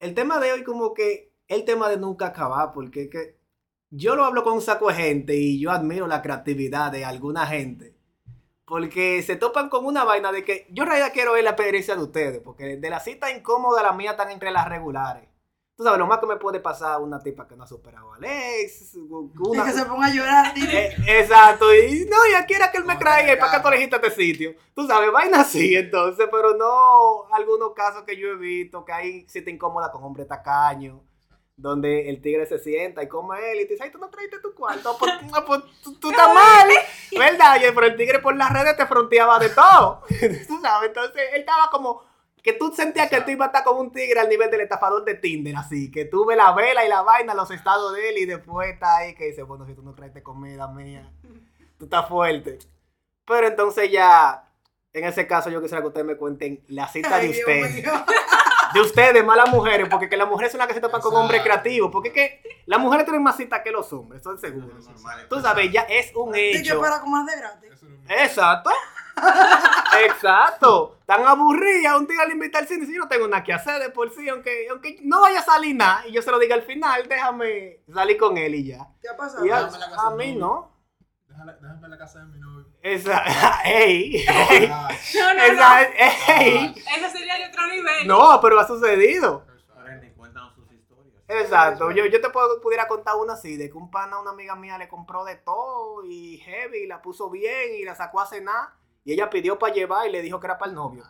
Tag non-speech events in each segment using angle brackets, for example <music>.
el tema de hoy como que el tema de nunca acabar, porque que yo lo hablo con un saco de gente y yo admiro la creatividad de alguna gente. Porque se topan con una vaina de que yo en realidad quiero ver la experiencia de ustedes, porque de la cita incómoda la mía están entre las regulares. Tú sabes, lo más que me puede pasar una tipa que no ha superado a Alex. Una... Y que se ponga a llorar. Eh, exacto, y no, ya quiera que él me traiga, ¿y para qué tú elegiste este sitio? Tú sabes, vaina así, entonces, pero no algunos casos que yo he visto que hay cita incómoda con hombre tacaño, donde el tigre se sienta y come él y te dice, ay, tú no traiste tu cuarto, pues, no, tú, tú estás mal, ¿verdad? Y pero el tigre por las redes te fronteaba de todo, <laughs> tú sabes, entonces él estaba como que tú sentías que tú ibas a estar como un tigre al nivel del estafador de Tinder, así, que tú ves la vela y la vaina, los estados de él y después está ahí que dice, bueno, si tú no traes comida mía, tú estás fuerte. Pero entonces ya, en ese caso yo quisiera que ustedes me cuenten la cita Ay, <laughs> de ustedes. De ustedes, malas mujeres, porque que las mujeres son las que se topan con hombres creativos, porque que las mujeres tienen más cita que los hombres, eso es seguro. Tú sabes, ya es un Y que hecho. para comer de gratis. Exacto. Exacto. Tan aburrida, un día le invita al cine si yo no tengo nada que hacer de por sí, aunque, aunque no vaya a salir nada y yo se lo diga al final, déjame salir con él y ya. ¿Qué ha pasado? Y a, la casa a de mí mi no. Déjame en la casa de mi novio. Esa, <laughs> ey, No, no, esa, no. ey. Eso sería de otro nivel. No, pero ha sucedido. Randy, cuéntanos sus historias. Exacto, yo, yo te puedo, pudiera contar una así, de que un pana una amiga mía le compró de todo y heavy, y la puso bien y la sacó a cenar y ella pidió para llevar y le dijo que era para el novio.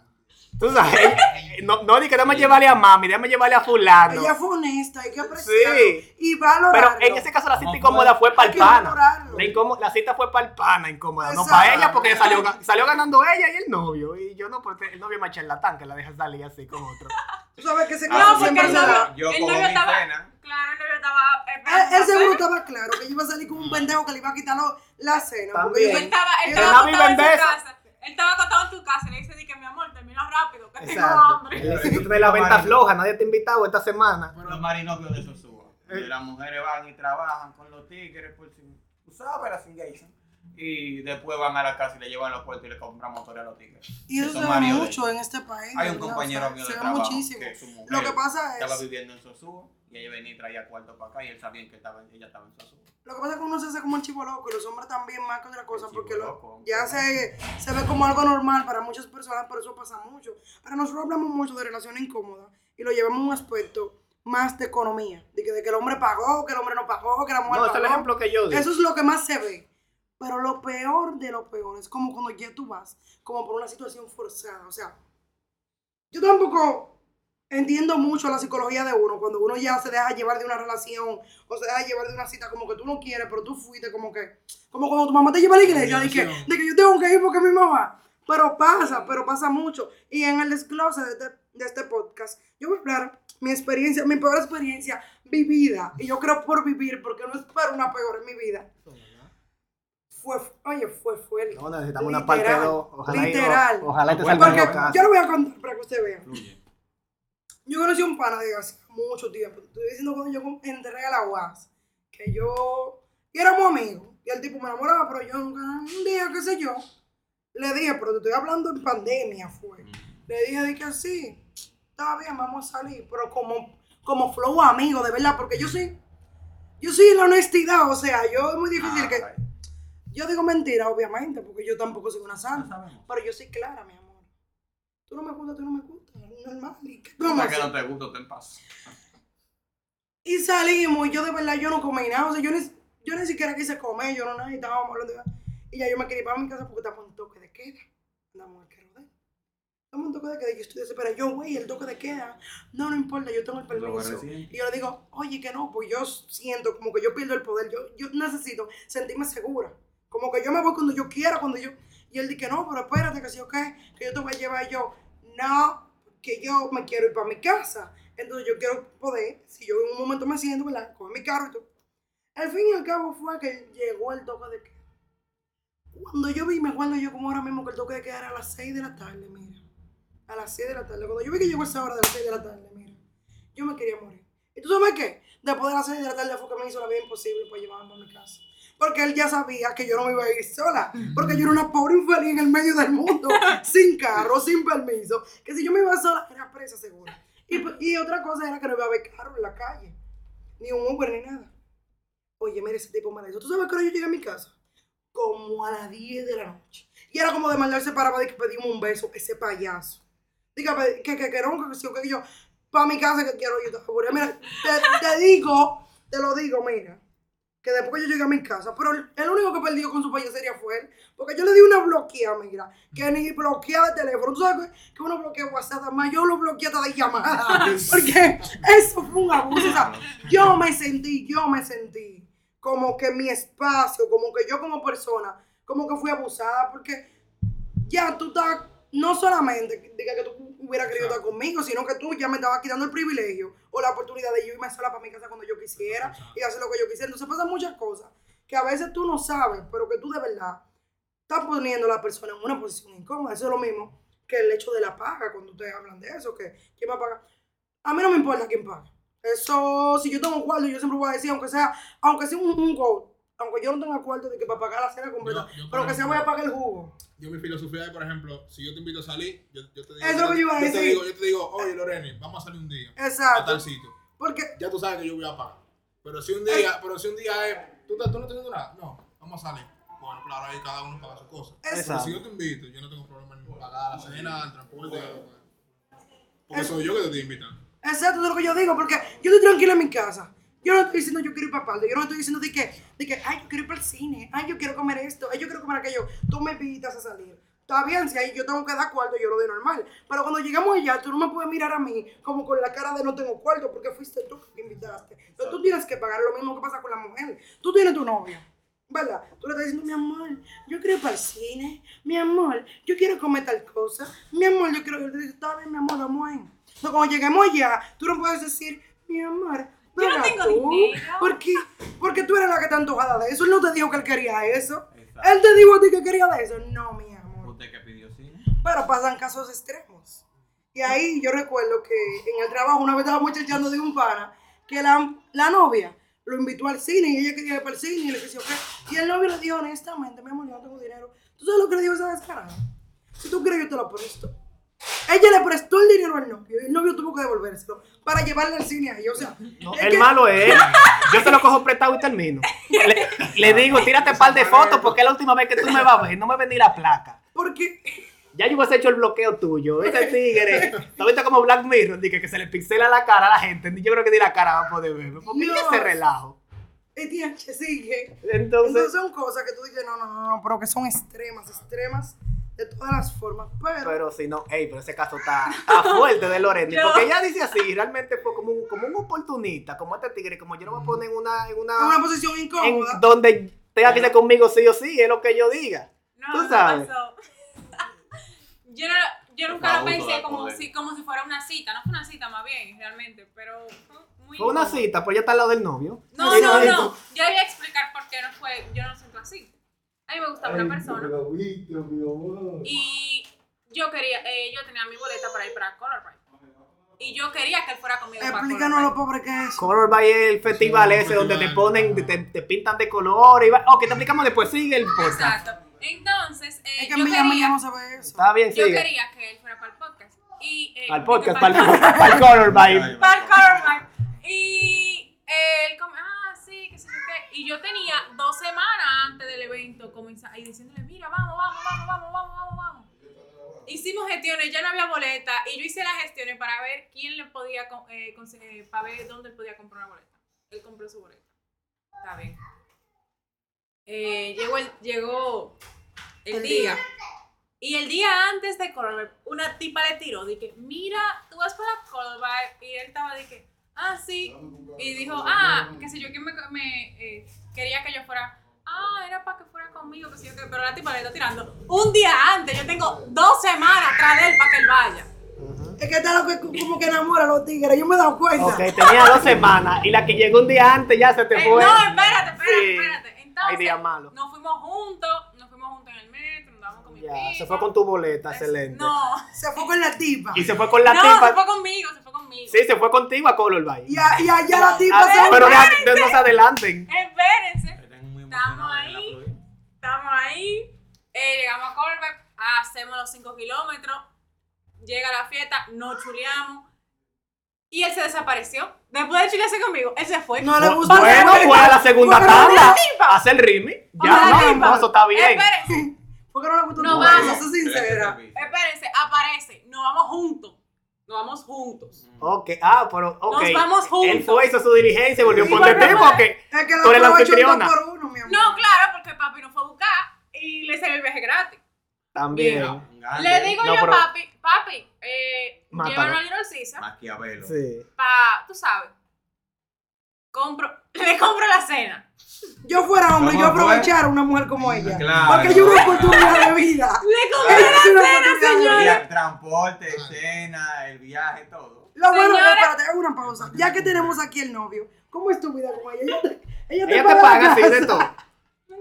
Tú <laughs> sabes, ella- no, no di que déjame llevarle a mami, déjame llevarle a fulano. Ella fue honesta, hay que apreciarlo. Sí. Y valorarlo. Pero en ese caso la cita ¿Cómo incómoda fue para Hay el que pana. valorarlo. La, incómo- la cita fue para el pana incómoda, no Exacto. para ella porque salió, ga- salió ganando ella y el novio. Y yo no, porque el novio me charlatán que la deja salir así con otro. <laughs> Tú sabes que ese caso porque siempre el se novio- da. Yo El como novio mi estaba- cena. Claro, el novio estaba. Él, esperando él seguro estaba claro que iba a salir con un pendejo que le iba a quitar lo- la cena. Porque También. yo Él estaba, él estaba en su casa. Él estaba acostado en tu casa y le dice, di que mi amor, termina rápido, que tengo hambre. Si tú tienes la venta floja, nadie te ha invitado esta semana. Los marinopios de Sosúa. Eh. Y las mujeres van y trabajan con los tigres por si. Tú sabes, las engagement. Y después van a la casa y le llevan los puertos y le compran motores a los tigres. Y eso se ve mucho en este país. Hay un ¿verdad? compañero O sea, mío de trabajo muchísimo. que su mujer Lo que pasa estaba es. viviendo en Sosúa y ella venía y traía cuarto para acá y él sabía que estaba, ella estaba en Sosúa. Lo que pasa es que uno se hace como un chivo loco y los hombres también más que otra cosa El porque lo- ya se, se ve como algo normal para muchas personas, pero eso pasa mucho. Ahora nosotros hablamos mucho de relaciones incómodas y lo llevamos a un aspecto más de economía, de que, de que el hombre pagó, que el hombre no pagó, que la mujer No, ese es el pagó. ejemplo que yo digo. Eso es lo que más se ve. Pero lo peor de lo peor es como cuando ya tú vas, como por una situación forzada. O sea, yo tampoco entiendo mucho la psicología de uno, cuando uno ya se deja llevar de una relación o se deja llevar de una cita como que tú no quieres, pero tú fuiste como que, como cuando tu mamá te lleva a la iglesia, de que, de que yo tengo que ir porque mi mamá. Pero pasa, pero pasa mucho. Y en el desglose de este, de este podcast, yo voy a hablar mi experiencia, mi peor experiencia vivida. Y yo creo por vivir, porque no espero una peor en mi vida. Fue, oye, fue fuerte. No, necesitamos una Literal, parte 2. Ojalá, y- literal. o- ojalá y te Porque yo lo voy a contar para que usted vea. Fluye. Yo conocí a un pana de hace mucho tiempo. Estoy diciendo cuando yo entré a la UAS. Que yo. Y éramos amigos. Y el tipo me enamoraba, pero yo nunca. Un día, qué sé yo. Le dije, pero te estoy hablando en pandemia, fue. Le dije, de que sí. Está bien, vamos a salir. Pero como, como flow amigo, de verdad. Porque yo soy. Yo soy la honestidad. O sea, yo es muy difícil Ah, que. right. Yo digo mentira, obviamente. Porque yo tampoco soy una santa. Pero yo soy clara, mi amor. Tú no me gustas, tú no me gustas. Normal. ¿Y qué vamos a Cosa que no te gusta, te en paz. Y salimos, y yo de verdad, yo no comí nada. O sea, yo ni, yo ni siquiera quise comer, yo no nada, y estábamos hablando. de- Y ya yo me quería ir para mi casa porque estamos en toque de queda. Andamos Querodel. Estamos en toque de queda, y yo estoy desesperada. Yo, güey, el toque de queda. No, no importa, yo tengo el permiso. Y yo le digo, oye, que no, pues yo siento como que yo pierdo el poder. Yo, yo necesito sentirme segura. Como que yo me voy cuando yo quiera, cuando yo. Y él dice, no, pero espérate, que si yo qué, que yo te voy a llevar. Y yo, no, que yo me quiero ir para mi casa. Entonces yo quiero poder, si yo en un momento me siento, ¿verdad? Con mi carro y todo. Al fin y al cabo fue que llegó el toque de queda. Cuando yo vi, me acuerdo yo como ahora mismo que el toque de queda era a las 6 de la tarde, mira. A las 6 de la tarde. Cuando yo vi que llegó esa hora de las 6 de la tarde, mira. Yo me quería morir. ¿Y tú sabes qué? Después de las 6 de la tarde fue que me hizo la vida imposible para llevarme a mi casa. Porque él ya sabía que yo no me iba a ir sola. Porque yo era una pobre infeliz en el medio del mundo. <laughs> sin carro, sin permiso. Que si yo me iba sola, era presa segura. Y, y otra cosa era que no iba a haber carro en la calle. Ni un Uber ni nada. Oye, mira, ese tipo me. ¿Tú sabes que yo llegué a mi casa? Como a las 10 de la noche. Y era como de maldad se paraba de que pedimos un beso, ese payaso. Diga, que, que, que no, que sí, que yo, para mi casa que quiero yo te. Mira, te, te digo, te lo digo, mira, que después yo llegué a mi casa, pero el, único que perdió con su payasería fue él, porque yo le di una bloqueada, mira, que ni bloqueada de teléfono. Tú sabes que, uno bloquea WhatsApp, además yo lo bloqueé hasta de llamada, <laughs> porque eso fue un abuso. O sea, yo me sentí, yo me sentí como que mi espacio, como que yo como persona, como que fui abusada, porque ya tú estás, no solamente diga que tú hubieras querido estar conmigo, sino que tú ya me estabas quitando el privilegio o la oportunidad de yo irme sola para mi casa cuando yo quisiera y hacer lo que yo quisiera. Entonces pasan muchas cosas que a veces tú no sabes, pero que tú de verdad estás poniendo a la persona en una posición incómoda. Eso es lo mismo que el hecho de la paga, cuando ustedes hablan de eso, que quién va a pagar. A mí no me importa quién paga. Eso, si yo tengo un cuarto, yo siempre voy a decir, aunque sea, aunque sea un, un gold, aunque yo no tenga cuarto de que para pagar la cena completa, Yo- yo, pero que sea voy a pagar el jugo. Yo mi filosofía es, por ejemplo, si yo te invito a salir, yo, yo te digo. Eso es lo que yo iba a te decir. digo, yo te digo, oye Loreni, vamos a salir un día a Exacto. tal sitio. Porque Ya tú sabes que yo voy a pagar. Pero si un día, pero si un día es, ¿tú, estás- tú no tienes nada, no, vamos a salir. Bueno, claro, ahí cada uno paga su cosa. es, Pero si yo te invito, yo no tengo problema en pagar la cena, el transporte. Porque Eso- soy yo que te estoy invitando. exacto de lo que yo digo, porque yo estoy tranquila en mi casa. Yo no estoy diciendo yo quiero ir para parte, yo no estoy diciendo de que, de que, ay, yo quiero ir para el cine, ay, yo quiero comer esto, ay, yo quiero comer aquello. Tú me invitas a salir. Está bien, si ahí yo tengo que dar cuarto, yo lo doy normal. Pero cuando llegamos allá, tú no me puedes mirar a mí como con la cara de no tengo cuarto, porque fuiste tú que me invitaste. Pero tú tienes que pagar lo mismo que pasa con la mujer. Tú tienes tu novia. ¿Verdad? Tú le estás diciendo, mi amor, yo quiero ir para el cine. Mi amor, yo quiero comer tal cosa. Mi amor, yo quiero. Yo te digo, está bien, mi amor, vamos ahí. Entonces, cuando lleguemos allá, tú no puedes decir, mi amor, Yo no tengo tú. dinero. ¿Por qué? Porque tú eres la que está antojada de eso. Él no te dijo que él quería eso. Exacto. Él te dijo a ti que quería de eso. No, mi amor. Usted que pidió cine. Pero pasan casos extremos. Y ahí yo recuerdo que en el trabajo una vez estábamos muchachando de un pana que la, la novia lo invitó al cine y ella quería ir para el cine y le decía, ok. Y el novio le dijo honestamente, mi amor, yo no tengo dinero. ¿Tú sabes lo que le dijo esa descarada? Si tú quieres, yo te lo presto. Ella le prestó el dinero al novio y el novio tuvo que devolvérselo para llevarle al cine a ella. O sea, No, el que- malo es él. <laughs> Yo te lo cojo prestado y termino. Le, le digo, tírate un par de fotos porque es la última vez que tú me vas a ver. No me vendí la placa. porque Ya yo hubiese hecho el bloqueo tuyo. Ese tigre. ¿Tú viste como Black Mirror? Dije que se le pixela la cara a la gente. Yo creo que ni la cara va a poder verme. Porque Dios. ese relajo. El TH sigue. Entonces, Entonces son cosas que tú dices, no, no, no, no, pero que son extremas, extremas de todas las formas. Pero, pero si no, ey, pero ese caso está, está fuerte de Loretti. <laughs> Yo- Porque ella dice así, realmente fue como un, como un oportunista, como este tigre, como yo lo voy a poner en una, en una, en una posición en incómoda. donde tenga que ser conmigo sí o sí, es lo que yo diga. No, Tú no sabes. pasó. <laughs> yo, no, yo nunca lo pensé como si, como si fuera una cita. No fue una cita más bien, realmente, pero muy Fue una cita, pues ya está al lado del novio. No, Sí, no, sí. no. Yo voy a explicar por qué no fue, yo no lo siento así. A mí me gustaba una persona y yo quería, eh, yo tenía mi boleta para ir para Color Ride. Y yo quería que él fuera conmigo Explícanos lo pobre que es. Color by el festival ese donde te ponen, te, te pintan de color. Y va, ok, te explicamos después, sigue el podcast. Exacto. Entonces, eh, Es que yo, en Miami quería, no se ve eso. Está bien, yo sigue. quería que él fuera para el podcast. Y, eh, Al podcast, para el para el <laughs> Color by. para el Color Ride. Y él como, ah, sí, sé yo qué. Y yo tenía dos semanas antes del evento comenzar y diciéndole, mira, vamos, vamos, vamos, vamos, vamos, vamos, vamos. Hicimos gestiones, ya no había boleta y yo hice las gestiones para ver quién le podía, eh, conse- para ver dónde él podía comprar una boleta. Él compró su boleta. Está bien. Eh, llegó el, llegó el, El día. día. Y el día antes de Color una tipa le tiró, dije, mira, tú vas para Color Y él estaba que, ah, sí. Y dijo, ah, qué sé yo, que me, me, eh, quería que yo fuera. Ah, era para que fuera conmigo, que sé yo qué. Pero la tipa le está tirando. Un día antes, yo tengo dos semanas atrás de él para que él vaya. Es que está lo que como que enamora a los tigres. Yo me he dado cuenta. Ok, tenía dos semanas y la que llegó un día antes ya se te Eh, fue. no, espérate, espérate, Sí. espérate. Entonces, nos fuimos juntos en el metro, nos damos con mi Ya, se fue con tu boleta, excelente. No, Se fue con la tipa. Y se fue con la no, tipa. se fue conmigo, se fue conmigo. Sí, se fue contigo a Color by. Y, a- y allá la tipa se pero deja- de- no se adelanten. Espérense. Estamos ahí. Estamos ahí, eh, llegamos a Colbert, hacemos los 5 kilómetros, llega la fiesta, nos chuleamos. Y él se desapareció. Después de chilearse conmigo, él se fue. No le gustó. Bueno, fue a la segunda Bueno, tanda. tipa. a Hacer rimi. Ya, no, no, eso está bien. Espérense, ¿Por qué no le gustó No vamos. Sé sincera. espérense, aparece. Nos vamos juntos. Nos vamos juntos. Ok, ah, pero, ok. Nos vamos juntos. Él fue, hizo su diligencia y volvió Sí, por bueno, el tipo, bueno. que Es que Tú eres la un anfitriona. por uno, mi amor. No, claro, porque papi nos fue a buscar y le salió el viaje gratis. también. Le digo No, yo, pero- papi, papi, eh, Mátalo. llévanos a Little Caesar Maquiavelo. Sí. pa, tú sabes, compro, le compro la cena. Yo fuera hombre, yo aprovechara a una mujer como ella. Claro. Porque hay una oportunidad de vida. Le compré la cena, señora. Transporte, cena, el viaje, todo. Lo bueno, espérate, hago una pausa. Ya que tenemos aquí el novio, ¿cómo es tu vida con ella? Ella te, ella te Ella te paga así de todo. No,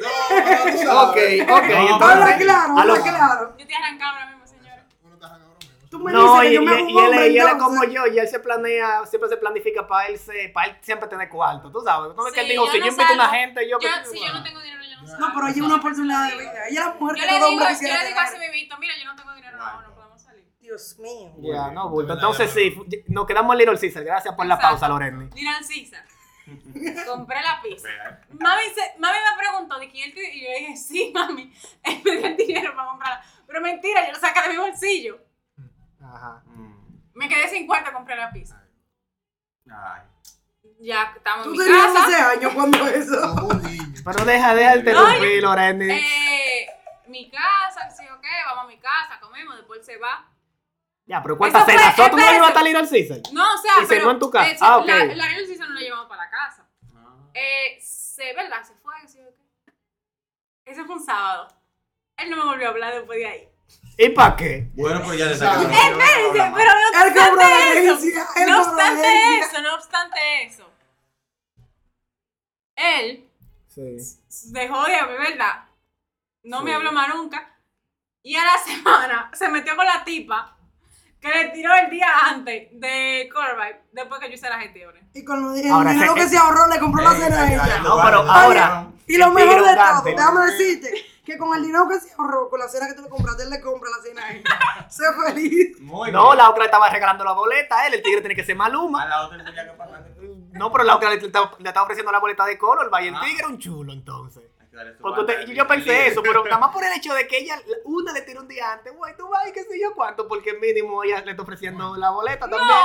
no, sabes. Ok, ok. No, entonces, Habla claro, habla claro. Yo te arrancaba ahora mismo, señora. Uno está ahora mismo. Tú me No, dices y, que yo me y- hago y hombre, y él es como yo, y él se planea, siempre se planifica para él, se, para él siempre tener cuarto, tú sabes. Entonces que él Sí, dijo, yo si no yo invito a una gente, yo... Yo, que- si yo no tengo dinero, yo no sé. No, pero ella es una oportunidad de vida. Ella es la mujer Yo que le todo digo, hombre yo quisiera le digo así tener. mismo, mira, yo no tengo dinero, no, no podemos salir. Dios mío. Ya, no, bulto. Entonces sí, nos quedamos en Little Caesar. Gracias por la Exacto. pausa, Loreni. Dirán Cisa. <laughs> Compré la pizza. Mami, se- mami me preguntó, ¿de quién él te-?" Y yo le dije, sí, mami, <laughs> él me dio el dinero para comprarla. Pero mentira, yo lo saqué de mi bolsillo. Ajá. Mm. Me quedé sin cuarto, compré la pizza. Ay. Ya estamos en Tú mi tenías casa. 11 años cuando <laughs> eso. Pero deja, deja el interrumpir, Loreni. Eh, mi casa, sí o qué, vamos a mi casa, comemos, después se va. Ya, pero ¿cuántas fue- cenas? ¿Tú no ibas a Little Caesar? No, o sea, ¿Y pero... cenó en tu casa? eh, Ah, ok. La, la no la llevamos para la casa. Ah. Eh, se, ¿verdad? Se fue, sí o qué. Ese fue un sábado. Él no me volvió a hablar después de ahí. ¿Y para qué? Bueno, pues ya Exacto. desayunó. Espérense, pero no obstante eso. No obstante herencia. eso, no obstante eso. Él Sí. dejó de hablar, ¿verdad? No me habló más nunca. Y a la <laughs> semana se metió con la tipa que le tiró el día antes de Corby, después que yo hice las gestiones. Y con lo- el Ahora, dinero que se ahorró le compró la cena a ella. No, pero Oye, ahora- Y lo El mejor tigre de todo, déjame decirte que con el dinero que se ahorró, con la cena que tú le compraste, él le compra la cena a ella. <laughs> sé feliz. Muy No, bien. la otra le estaba regalando la boleta a él, el tigre tiene que ser A Maluma. la otra le tenía que pagar. No, pero la otra le, estaba- le estaba ofreciendo la boleta de color, el Ah. tigre era un chulo entonces. Porque usted- yo pensé eso, pero <laughs> nada más por el hecho de que ella, una le tiró un día antes, güey, tú vas y qué sé yo cuánto, porque mínimo ella le está ofreciendo la boleta también. No,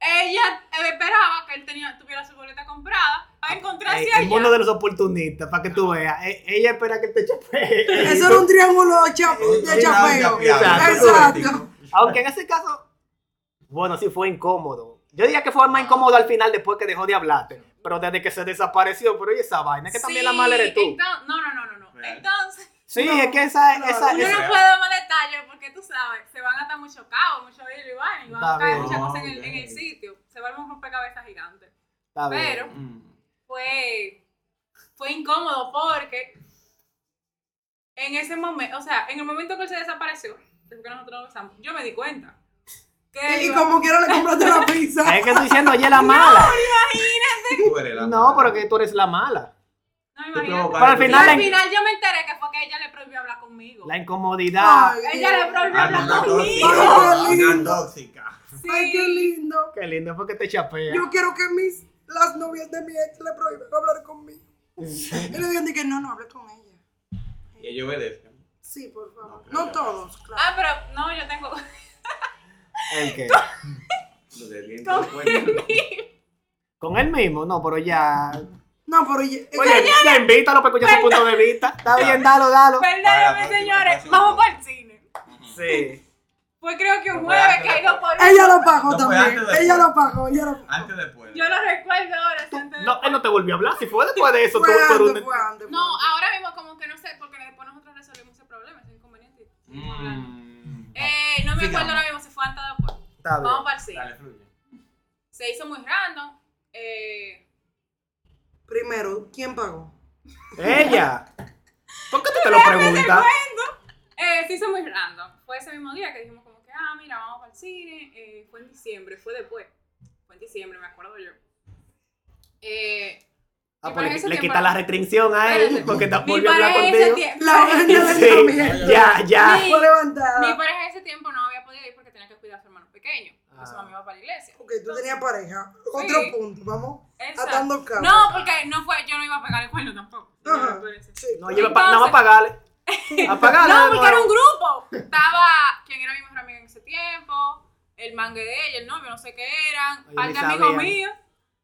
ella eh, esperaba que él tenía, tuviera su boleta comprada para encontrarse Ey, allá. el mundo de los oportunistas, para que tú veas. E- Ella espera que te chapee. Eso <laughs> era un triángulo de cha- Un de chapeo. Exacto. Aunque en ese caso, bueno, sí fue incómodo. Yo diría que fue más incómodo al final después que dejó de hablarte. Pero desde que se desapareció, pero oye, esa vaina, es que también la mala eres tú. no, no, no, no, no. Entonces, Sí, No, es que esa, claro. esa, esa- no puede dar más detalles porque tú sabes, se van a estar muy chocados, mucho hilo y van y van Está a caer bien. muchas cosas en el, en el sitio. Se va a un rompecabezas gigante. Está. Pero Mm. fue, fue incómodo porque en ese momento, o sea, en el momento que él se desapareció, después que nosotros nos besamos, yo me di cuenta. Y iba- como quiera le compraste la pizza. Es que estoy diciendo, ella es la <laughs> mala. Tú eres la No, mala. pero que tú eres la mala. No, imagínate. Pero al Y final, al la, final yo me enteré que fue que ella le prohibió hablar conmigo. la incomodidad. Ay, Ella le prohibió hablar no, conmigo. Ay, qué lindo. tóxica. Sí. Ay, qué lindo. Qué lindo, fue que te chapea. Yo quiero que mis las novias de mi ex le prohíban hablar conmigo. Y le digan que no, no hable con ella. Y ellos obedezcan. Sí, por favor. No, No todos, claro. Ah, pero no, yo tengo <laughs> ¿El qué? Lo de bien con te cuentan. Con él mismo, no, pero ya. No, pero ella- Oye, ya invítalo para escuchar su punto de vista. <laughs> Está bien, dalo, dalo. Perdóname, señores. próxima. Vamos para el cine. Sí. Fue creo que un jueves ido por ella lo pagó también. Ella lo pagó, ella lo pagó. Antes después. Yo lo recuerdo ahora. si antes de- No, él no te volvió a hablar. Si fue después de eso, tú, Fue tú eres antes, un- fue antes. fue No, ahora mismo como que no sé, porque después nosotros resolvimos ese problema, ese inconveniente. Mm. Eh, no me acuerdo ahora mismo si fue antes. Está bien. Vamos para el cine. Dale, fluye. Se hizo muy random. Eh, Primero, ¿quién pagó? Ella. <laughs> ¿Por qué tú te lo preguntas? eh, se hizo muy random. Fue ese mismo día que dijimos como que, ah, mira, vamos para el cine. Eh, fue en diciembre, fue después. Fue en diciembre, me acuerdo yo. Eh, Ah, pues le, quita la restricción a él Espérate. porque Mi volvió a hablar contigo. tiempo. La del Sí, entrenamiento. ya, ya. Mi- Fue levantada. Mi pareja en ese tiempo no había podido ir porque tenía que cuidar a su hermano pequeño. su Ah. mamá iba para la iglesia. Ok, tú tenías pareja. Sí. Otro punto, vamos. Exacto. Atando cabos. No, porque no fue, yo no iba a pegar el cuerno tampoco. Ajá. Sí. No, pa- nada más pagarle. <laughs> A pagarle. No, de porque era un grupo. Estaba quien era mi mejor amiga en ese tiempo, el mangue de ella, el novio, no sé qué eran, par de amigos míos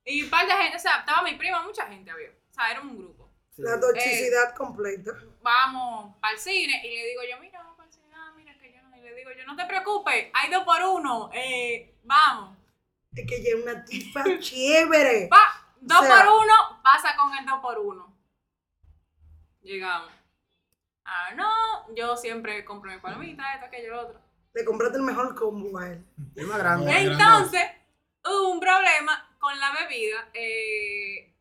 y par de gente, o sea, estaba mi prima, mucha gente había. O sea, era un grupo. Sí. La toxicidad completa. Vamos al cine y le digo yo, mira, vamos para el cine, ah, mira que yo no, y le digo yo, no te preocupes, hay dos por uno, eh, vamos. Es que ella es una tipa <laughs> chévere. Va, dos O sea- por uno, pasa con el dos por uno. Llegamos. Ah, no, yo siempre compro mi palomita, esto, aquello, lo otro. Le compraste el mejor combo a él. Es más grande. Entonces, hubo un problema con la bebida, eh,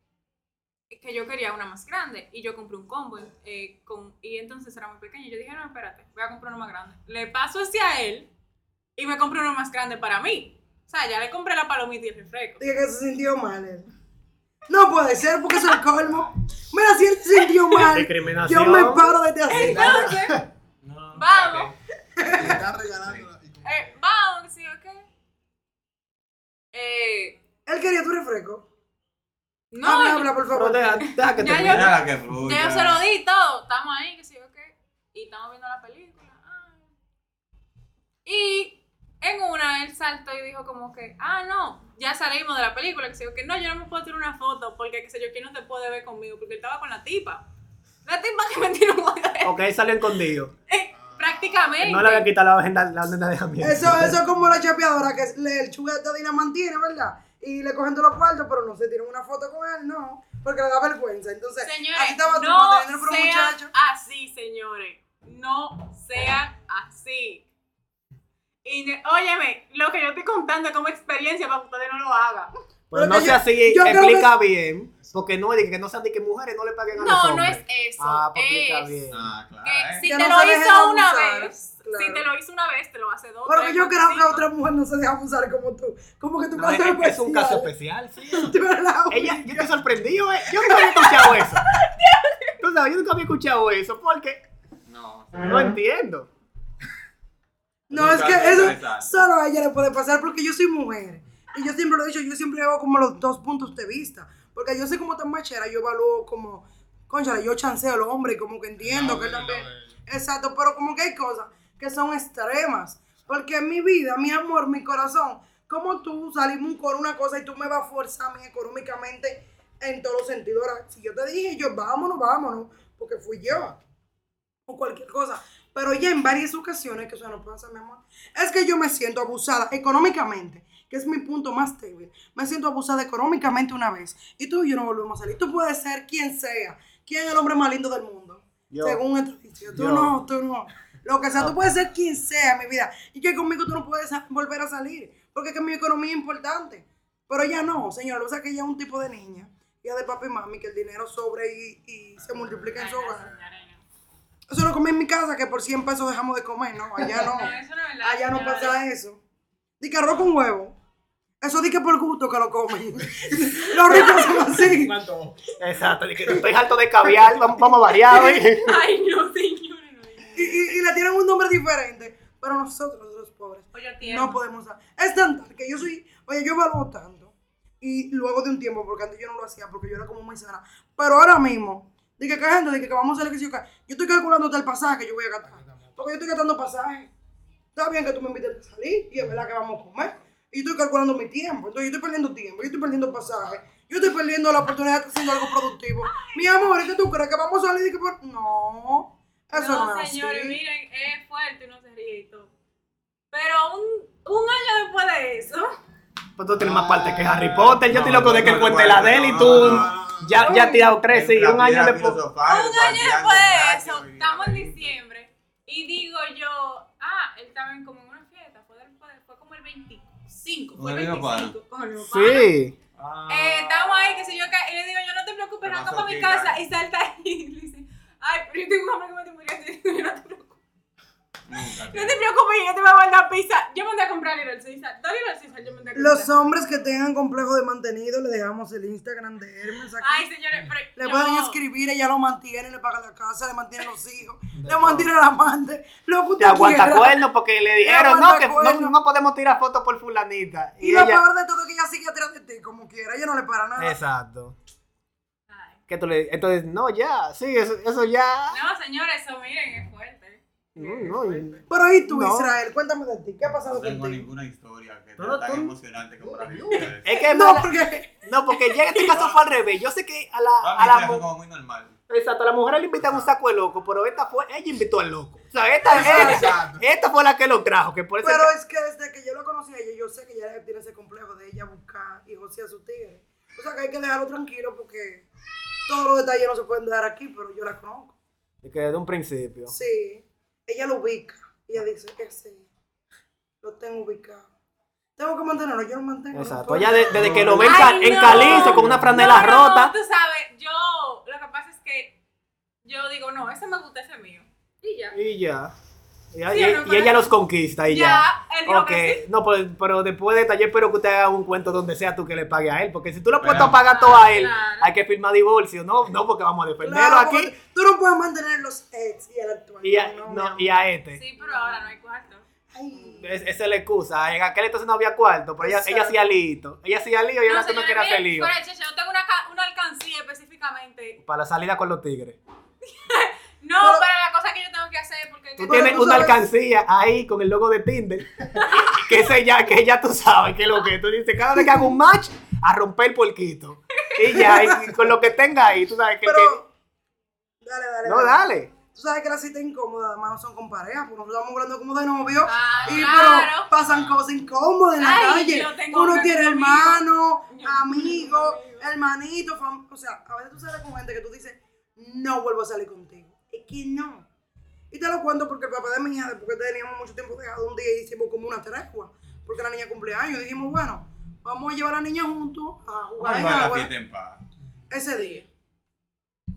que yo quería una más grande y yo compré un combo eh, con, y entonces era muy pequeño. Yo dije, no, espérate, voy a comprar uno más grande. Le paso hacia él y me compré uno más grande para mí. O sea, ya le compré la palomita y el refresco. Dije que se sintió mal él. No puede ser porque es el colmo. Mira, si él se sintió <laughs> mal, yo me paro desde así. Entonces, <laughs> No, Vamos. Está regalando. eh, vamos, sí, ok. Eh, Él quería tu refresco. no, habla, yo- habla, por favor. deja, deja que te. Mira la que fluya. Ya yo se lo di todo, estamos ahí, que sí, ok. Y estamos viendo la película. ay. Y en una él saltó y dijo como que, ah, no, ya salimos de la película, que sí, ok. No, yo no me puedo tirar una foto porque, qué sé yo, quién no te puede ver conmigo, porque él estaba con la tipa. La tipa que me tiró un. Ok, salió escondido. <laughs> Eh, prácticamente. No le había quitado la agenda, la agenda de. Eso, eso es como la chapeadora que le- el chuguete de mantiene, ¿verdad? Y le cogen todos los cuartos, pero no se tiran una foto con él, no. Porque le da vergüenza. Entonces, Señores, así estaba tu no por un muchacho. así, señores. No sean así. Y óyeme, lo que yo estoy contando es como experiencia para que ustedes no lo hagan. Pero no yo- así, explica bien. Porque no es que no sean de que mujeres no le paguen a los No, no hombres. es eso. Ah, pues explica es bien. Ah, claro. que si Que te no lo hizo una vez, claro. si te lo hizo una vez, te lo hace dos. Pero tres, yo creo que otra mujer no se deja abusar como tú. Como que tu No, caso es, es, es un caso especial. especial, sí. <laughs> Ella, yo estoy sorprendido, eh. Yo nunca había escuchado eso. <laughs> Tú sabes, yo nunca había escuchado eso porque No. no entiendo. No, Es que eso especial. solo a ella le puede pasar porque yo soy mujer. Y yo siempre lo he dicho, yo siempre hago como los dos puntos de vista. Porque yo soy como tan machera, yo evalúo como, concha, yo chanceo al hombre como que entiendo La que él también. ve. Exacto, pero como que hay cosas que son extremas. Porque en mi vida, mi amor, mi corazón, como tú salimos con una cosa y tú me vas a forzar a mí económicamente en todos los sentidos. Ahora, si yo te dije, yo vámonos, vámonos, porque fui yo. O cualquier cosa. Pero ya en varias ocasiones, que eso no pasa, mi amor, es que yo me siento abusada económicamente, que es mi punto más débil. Me siento abusada económicamente una vez. Y tú y yo no volvemos a salir. Tú puedes ser quien sea. ¿Quién es el hombre más lindo del mundo? Yo. Según esta edición. Tú Yo. no, tú no. Lo que sea, tú puedes ser quien sea, mi vida. Y que conmigo tú no puedes volver a salir. Porque es que mi economía es importante. Pero ella no, señor. O sea que ella es un tipo de niña. Hija de papi y mami, que el dinero sobre y, y se multiplica en su hogar. Eso lo comí en mi casa, que por 100 pesos dejamos de comer, ¿no? Allá no. No, <laughs> eso no es verdad. Allá no pasa eso. Di que arroz con huevo. Eso di que por gusto que lo comen. <laughs> Los ricos son así. Exacto, de que estoy harto de caviar, vamos, vamos a variar, ¿eh? <laughs> Ay, no, señores. Y, y, y le tienen un nombre diferente. Pero nosotros, los pobres, Oye, no podemos. dar. Es tan que yo soy. Oye, yo evalúo tanto. Y luego de un tiempo, porque antes yo no lo hacía, porque yo era como muy sana. Pero ahora mismo, dije que gente, dije que vamos a hacer que sí o qué. Yo estoy calculando hasta el pasaje que yo voy a gastar. Porque yo estoy gastando pasaje. Está bien que tú me invites a salir y es verdad que vamos a comer. Y yo estoy calculando mi tiempo. Entonces yo estoy perdiendo tiempo, yo estoy perdiendo pasaje. Yo estoy perdiendo la oportunidad de estar haciendo algo productivo. Mi amor, ¿es que tú crees que vamos a salir y que por... No, eso no, no, es señores, así. miren, es fuerte y no se ríe y todo. Pero un, un año después de eso, Pues tú tienes más parte que Harry Potter. Yo estoy loco de que él cuente la de él y tú ya, ya has tirado tres, sí, un año después. un año después de eso, estamos en diciembre, y digo yo, ah, él también como en una fiesta, fue, del- fue, como el 25, fue ¿Con el el mismo 25, con el mismo pana. Sí. Eh, estamos ahí, qué sé yo, y le digo yo, no te preocupes, arranca para mi casa, y salta ahí, <laughs> y ay, pero yo tengo un hambre que me estoy muriendo, no te preocupes. Nunca. No te preocupes, yo te voy a mandar pizza. Yo mandé a comprar Little Caesar. Dale Little Caesar, yo mandé a comprar. Los hombres que tengan complejo de mantenido, le dejamos el Instagram de Hermes aquí. Ay, señores, pero Le yo- pueden escribir, ella lo mantiene, le paga la casa, le mantiene los hijos, <laughs> le mantiene al amante, lo que Te usted aguanta quiera. cuerno porque le dijeron, no, que no, no podemos tirar fotos por fulanita. Y, Y lo ella... peor de todo es que ella sigue atrás de ti, como quiera, ella no le para nada. Exacto. Que tú le... Entonces, no, ya, sí, eso, eso ya... No, señores, eso miren, es fuerte. No, no, y- Pero ¿y tú, No. Israel? Cuéntame de ti, ¿qué ha pasado No tengo contigo? ninguna historia que sea tan tú- emocionante como la de. Es que No, mala- porque no, porque ya en este caso fue al revés. Yo sé que a la, a la, como muy normal. exacto, a la mujer le invitan un saco de loco, pero esta fue, ella invitó al loco. O sea, esta, esta, Exacto. esta fue la que lo trajo, que por eso Pero es es que desde que yo la conocí a ella, yo sé que ella tiene ese complejo de ella buscar y a su tigre. O sea que hay que dejarlo tranquilo porque todos los detalles no se pueden dar aquí, pero yo la conozco. que, que desde un principio. Sí, ella lo ubica. Ella dice, ese lo tengo ubicado. Tengo que mantenerlo, yo lo mantengo. Exacto. Ella de- desde que lo ve en, ca- Ay, en no. calizo con una franela No, no, rota. Tú sabes, yo, lo que pasa es que yo digo, no, ese me gusta, ese es mío. Y ya. Y ya. Y, Sí, y- ¿o no? y Pero- ella los conquista y ya. Ya, él dijo Ok, que sí. no, pero, pero después de esta, yo espero que usted haga un cuento donde sea tú que le pague a él. Porque si tú lo a pagar todo a él, Claro. hay que firmar divorcio. No, no, porque vamos a defenderlo Claro, aquí. Tú no puedes mantener los ex y el actual. Y a, no, no, y a este. Sí, pero ahora no hay cuarto. Ay, Es- esa es la excusa. En aquel entonces no había cuarto, pero ella, ella hacía lío. Ella hacía lío y ahora tú no señores, quieres hacer lío. Pero, cheche, yo tengo una, una alcancía específicamente. Para la salida con los tigres. <laughs> No, Pero- pero la que hacer porque... Tú tienes tú una sabes- alcancía ahí con el logo de Tinder. <laughs> que ese ya, que ya tú sabes que es lo que tú dices. Cada vez que hago un match, a romper el puerquito. Y ya, y con lo que tenga ahí, tú sabes que. pero. Dale, dale. no, dale. Tú sabes que las citas incómodas, además, no son con pareja, porque nosotros estamos hablando como de novio. Ah, y claro. pero pasan cosas incómodas en la Ay, calle. Uno un tiene hermano, amigo, amigo. hermanito, fam- o sea, a veces tú sales con gente que tú dices, no vuelvo a salir contigo. Es que no. Y te lo cuento porque el papá de mi hija, después que teníamos mucho tiempo dejado, un día hicimos como una tregua, porque la niña cumple años. Y dijimos, bueno, vamos a llevar a la niña juntos a jugar en agua fiesta en paz. ese día.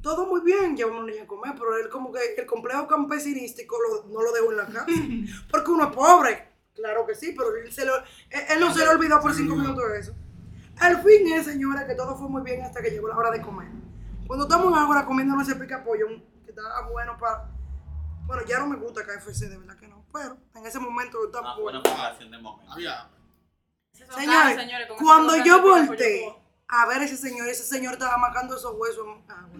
Todo muy bien, llevamos a la niña a comer, pero él como que el complejo campesinístico lo- no lo dejó en la casa. <laughs> Porque uno es pobre. Claro que sí, pero él, se lo- él- él no se le olvidó por cinco minutos eso. Al fin es, señora, que todo fue muy bien hasta que llegó la hora de comer. Cuando estamos ahora comiendo ese pica pollo, que estaba bueno para... Bueno, ya no me gusta KFC, de verdad que no. Pero en ese momento está Una bueno. buena población de momento. Había. Son Señores, señores, cuando yo volteé a ver a ese señor, ese señor estaba marcando esos huesos en agua.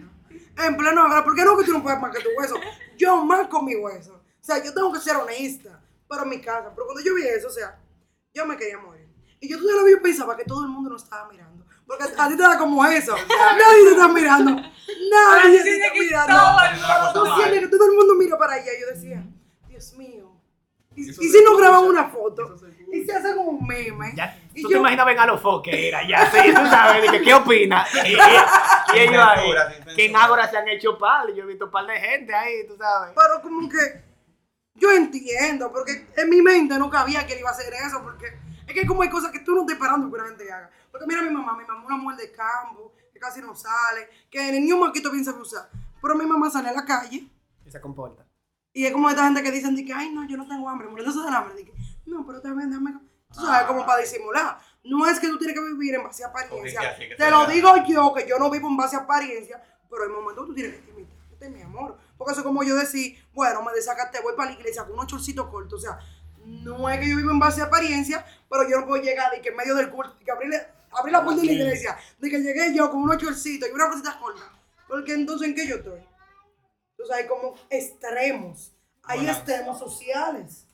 En pleno agua, ¿por qué no que tú no puedes marcar tu hueso? Yo marco mi hueso. O sea, yo tengo que ser honesta para mi casa. Pero cuando yo vi eso, o sea, yo me quería morir. Y yo todavía yo pensaba que todo el mundo nos estaba mirando. Porque a ti te da como eso. <laughs> Nadie te está mirando. Nadie te está que mirando. todo Tú sientes que todo el mundo mira para allá. Yo decía, Dios mío. Y, si no graban una foto y se hace como un meme. Ya, Y tú yo- te imaginas ven a los foques, era ya, sí, tú sabes, que, ¿qué opinas? <laughs> Y, y- ellos ahí, que en. Ágora se han hecho par, yo he visto un par de gente ahí, tú sabes. Pero como que yo entiendo, porque en mi mente no cabía que él iba a hacer eso, porque es que como hay cosas que tú no estás esperando que una gente haga. Porque mira a mi mamá, mi mamá es una mujer de campo, que casi no sale, que el niño maquito bien sabe usar. Pero mi mamá sale a la calle Y se comporta. y es como esta gente que dicen de que, ay, no, yo no tengo hambre, muriéndose del hambre. De que, no, pero también déjame. Tú sabes, como para disimular. No es que tú tienes que vivir en base a apariencia. Sí, Te lo digo yo, que yo no vivo en base a apariencia, pero hay momentos que tú tienes que limitarte, mi amor. Porque eso es como yo decir, bueno, me desacaste, voy para la iglesia con unos chorcitos cortos. O sea, no es que yo vivo en base a apariencia, pero yo no puedo llegar de que en medio del culto, de que abrirle, abrir la puerta de la iglesia, de que llegué yo con unos chorcitos y unas cositas cortas. Porque entonces, ¿en qué yo estoy? Entonces hay como extremos. Hay extremos sociales.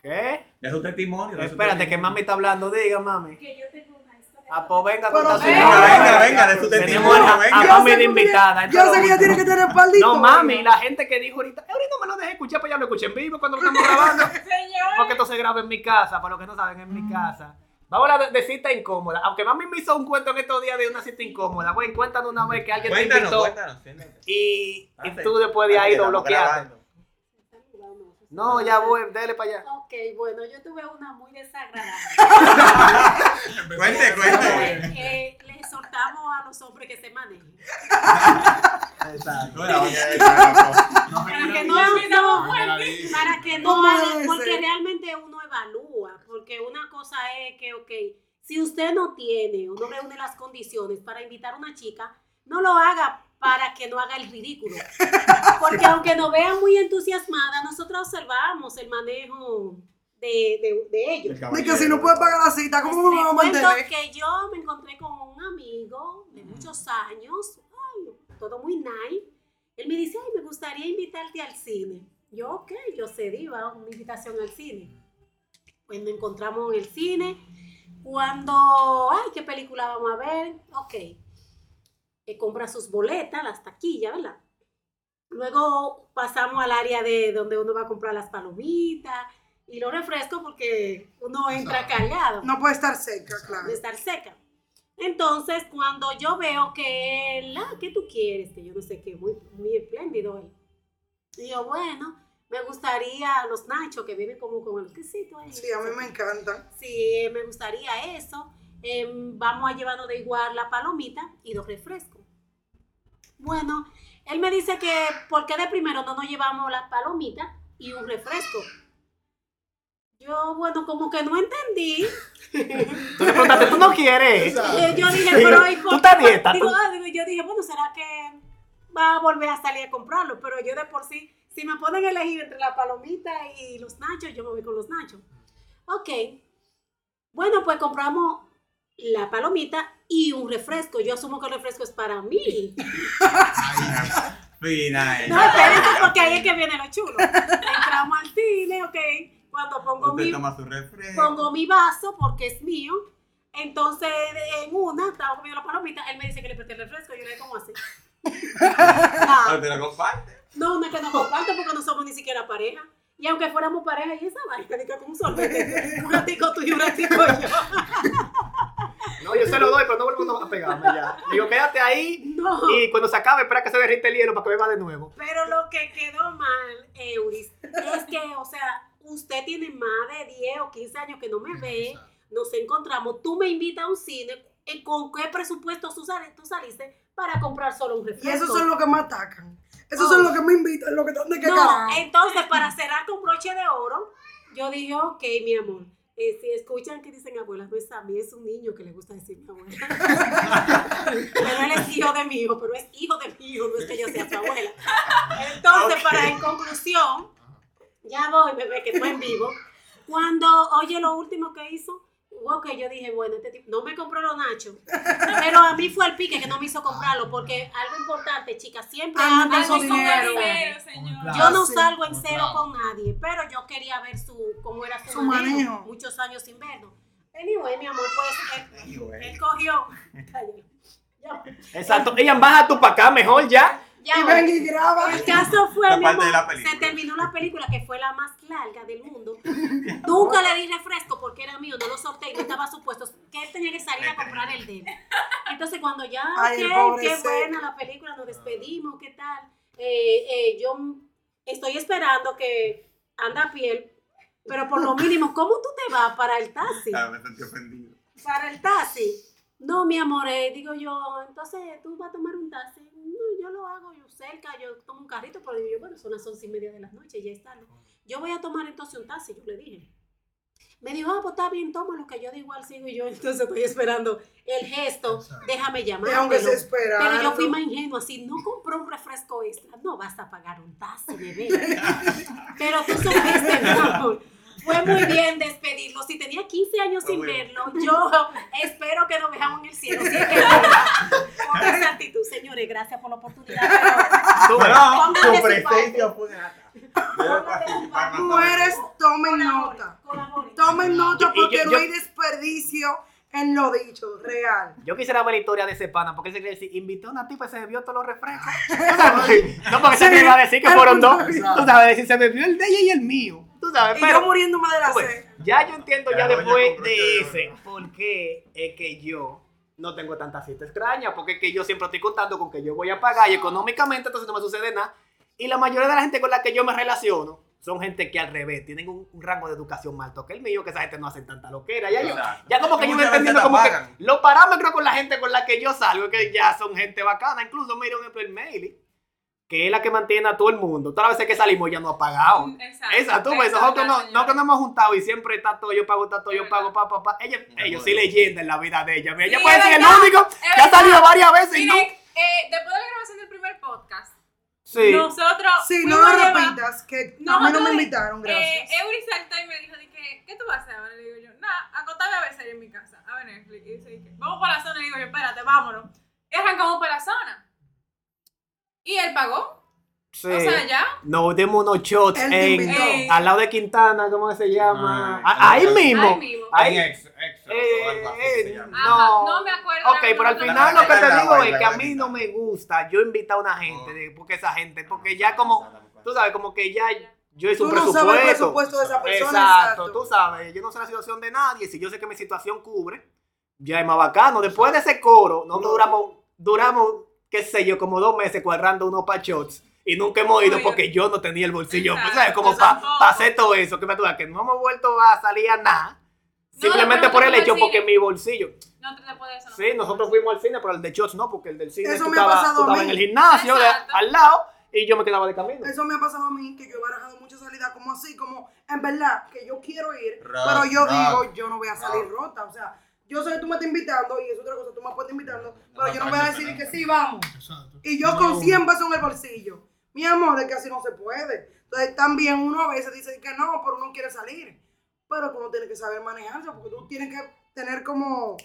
¿Qué? De su testimonio. Espérate, que mami está hablando, diga, mami. Que yo tengo una historia. Ah, pues venga, venga, venga, venga, de su Tenemos testimonio, a, venga. a mami de invitada. Yo sé que ella tiene que tener espaldito. No, mami, la gente que dijo ahorita, ahorita no me lo dejes escuchar, pues ya lo escuché en vivo cuando lo estamos <laughs> grabando. Señor. Porque esto se graba en mi casa, para los que no saben, en mi casa. Vamos a hablar de, de cita incómoda. Aunque mami me hizo un cuento en estos días de una cita incómoda. Güey, cuéntanos una vez que alguien te Cuéntanos, invitó cuéntanos. siéntate. y, y tú después de ahí lo bloqueaste. No, ya voy, dale para allá. Ok, bueno, yo tuve una muy desagradable. <laughs> Cuente, cuente. Eh, exhortamos a los hombres que se manejen. Exacto. Para que no, no, para que no ¿Cómo hagan, debe porque realmente uno evalúa, porque una cosa es que, ok, si usted no tiene o no reúne las condiciones para invitar a una chica, no lo haga para que no haga el ridículo. Porque aunque nos vean muy entusiasmadas, nosotros observamos el manejo de, de, de ellos. De que si no puedes pagar la cita, ¿cómo me Les vamos a mantener? que yo me encontré con un amigo de muchos años, ay, todo muy nice. Él me dice, ay, me gustaría invitarte al cine. Yo, ok, yo cedí, va, una invitación al cine. Pues nos encontramos en el cine. Cuando, ay, ¿qué película vamos a ver? Ok. Eh, compra sus boletas, las taquillas, ¿verdad? Luego pasamos al área de donde uno va a comprar las palomitas y los refrescos porque uno entra cargado No puede estar seca, claro. de estar seca. Entonces, cuando yo veo que él, ah, ¿qué tú quieres? Que yo no sé qué, muy, muy espléndido él. Y yo, bueno, me gustaría los nachos que vienen como con el quesito ahí. Sí, a mí me encantan. Sí, me gustaría eso. Em, vamos a llevarnos de igual la palomita y dos refrescos. Bueno, él me dice que, ¿por qué de primero no nos llevamos las palomitas y un refresco? Yo, bueno, como que no entendí. Tú le preguntaste, ¿tú no quieres? Yo dije, pero ¿y por Tú estás dieta, Digo, tú- ah, digo, yo dije, bueno, ¿será que va a volver a salir a comprarlo? Pero yo de por sí, si me ponen a elegir entre la palomita y los nachos, yo me voy con los nachos. Ok. Bueno, pues compramos la palomita y un refresco. Yo asumo que el refresco es para mí. Fina No, espérense, porque ahí es que viene lo chulo. Entramos al cine, ok. Cuando pongo Usted mi, toma su refresco. pongo mi vaso porque es mío. Entonces, en una, estaba comiendo la palomita, él me dice que le presté el refresco. Yo le digo, ¿cómo así? <laughs> Ah, Ah, te lo comparte. no, no es que no comparto porque no somos ni siquiera pareja. Y aunque fuéramos pareja, y esa vaina, de que con un sorbete, un ratico tú y un ratico yo. No, yo se lo doy, pero no vuelvo a pegarme ya. Digo, quédate ahí No. y cuando se acabe, espera que se derrite el hielo para que beba de nuevo. Pero lo que quedó mal, Euris, es que, o sea, usted tiene más de 10 o 15 años que no me ve, nos encontramos, tú me invitas a un cine, ¿eh, ¿con qué presupuesto tú, tú saliste para comprar solo un Y refresco? esos son los que me atacan. Esos Oh. son los que me invitan, los que están de que No, carajo. entonces para cerrar con broche de oro, yo dije, ok, mi amor, eh, si escuchan que dicen abuelas, no es a mí, es un niño que le gusta decir mi abuela. <laughs> pero él es hijo de mi hijo, pero es hijo de mi hijo, no es que yo sea su abuela. Entonces, para en conclusión, ya voy, bebé, que estoy en vivo. <laughs> Cuando oye lo último que hizo, ok, yo dije, bueno, este tipo no me compró los nachos, <laughs> pero a mí fue el pique que no me hizo comprarlo, porque algo importante, chicas, siempre Anda andan con dinero. dinero, señor. yo no salgo en cero con nadie, pero yo quería ver su cómo era su, Su manejo, manejo. muchos años sin verlo. Anyway, mi amor, pues él, Anyway. él cogió. <laughs> Exacto. Ella baja tú para acá, mejor ya. Ya, Y ven y graba. El caso fue, La mi parte amor, de la película. se terminó la película que fue la más larga del mundo. <laughs> Nunca le di refresco porque era mío, no lo solté y no estaba supuesto que él tenía que salir a comprar el de él. Entonces cuando ya, Ay, ok, qué buena la película, nos despedimos, qué tal. Eh, eh, yo estoy esperando que anda a piel, pero por lo mínimo, ¿cómo tú te vas para el taxi? Me sentí ofendido. para el taxi. No, mi amor, eh, digo yo, entonces tú vas a tomar un taxi. Yo lo hago yo cerca, yo tomo un carrito, pero digo yo, bueno, son las once y media de la noche, ya está. ¿no? Yo voy a tomar entonces un taxi, yo le dije. Me dijo, ah, pues está bien, toma lo que yo de igual sigo y yo, <laughs> entonces estoy esperando el gesto, Exacto. déjame llamar. Pero yo fui más ingenua, si no compró un refresco extra, no vas a pagar un taxi, bebé. <laughs> Pero tú supiste, mi amor. Fue muy <laughs> bien despedirlo. Si tenía 15 años sin verlo, yo espero que nos veamos en el cielo. Si es que con esa actitud, señores, gracias por la oportunidad. Pero tu presencia fue Mujeres, tomen nota. Tomen nota porque yo- no hay desperdicio en lo dicho, real. Yo quisiera ver la historia de ese pana, porque él se quiere decir, invitó a una tipa y se bebió todos los refrescos. <laughs> No, porque se Sí, me iba a decir que fueron dos. Tú sabes, decir, se bebió el de ella y el mío. Tú sabes, Y pero yo muriéndome de la pues, sed. ya yo entiendo ya después de ese, por qué es que yo no tengo tanta cita extraña, porque es que yo siempre estoy contando con que yo voy a pagar y económicamente entonces no me sucede nada. Y la mayoría de la gente con la que yo me relaciono son gente que al revés, tienen un, un rango de educación más alto que el mío, que esa gente no hacen tanta loquera. Ya, yo, ya como que yo voy entendiendo como que los parámetros con la gente con la que yo salgo, que ya son gente bacana. Incluso, un ejemplo, el mail. Que es la que mantiene a todo el mundo. Todas las veces que salimos ya no ha pagado. Exacto. Esa, tú ves, Esa nosotros no, no que nos hemos juntado y siempre está todo, yo pago, está todo, yo pago, pa, pa, pa. Ella, ellos sí leyenda en la vida de ella. Mira, ella Sí, puede ser el único que ha salido varias veces y no. Eh, después de la grabación del primer podcast, Sí. nosotros. Sí, no lo repitas, que a mí no me invitaron, gracias. Eh, Eury saltó y me dijo, de que, ¿qué tú vas a hacer ahora? Le digo yo, nada, acostarme a ver serie en mi casa, a ver Netflix. Y dice, vamos para la zona. Y digo yo, espérate, vámonos. Y arrancamos para la zona. Y él pagó. Sí. O sea, ya. Nos dimos unos shots en. Eh, al lado de Quintana, ¿cómo se llama? Ah, Ah, ahí ah, mismo. Ahí mismo. Ahí. Ex, ex, Eh, algo así eh, se llama. Ajá, no. no me acuerdo. Ok, pero al final lo que te digo es que a mí no me gusta yo invitar a una gente, porque esa gente, porque ya como, tú sabes, como que ya yo hice Tú un no sabes el presupuesto. presupuesto de esa persona, Exacto, exacto. tú sabes, yo no sé la situación de nadie, si yo sé que mi situación cubre, ya es más bacano. Después de ese coro, nosotros duramos, duramos, qué sé yo, como dos meses cuadrando unos pa' shots. Y nunca hemos ido porque yo no tenía el bolsillo. Exacto, Pues, ¿sabes? Como para hacer todo eso. Que me tuve que no hemos vuelto a salir a nada. Simplemente por el hecho, porque mi bolsillo. No te puedes eso. no Sí, nosotros fuimos al cine, pero el de shots no, porque el del cine Eso tú me ha estabas, pasado tú a estabas mí. en el gimnasio de- al lado y yo me quedaba de camino. Eso me ha pasado a mí, que yo he barajado muchas salidas como así, como en verdad que yo quiero ir, Rock, pero yo rock, digo, yo no voy a salir rock. rota. O sea, yo sé que tú me estás invitando y es otra cosa, tú me puedes invitando, pero No, yo no voy a no, decir que sí, vamos. Exacto. Y yo No, con 100 pesos en el bolsillo. Mi amor, es que así no se puede. Entonces también uno a veces dice que no, pero uno quiere salir. Pero que uno tiene que saber manejarse, porque tú tienes que tener como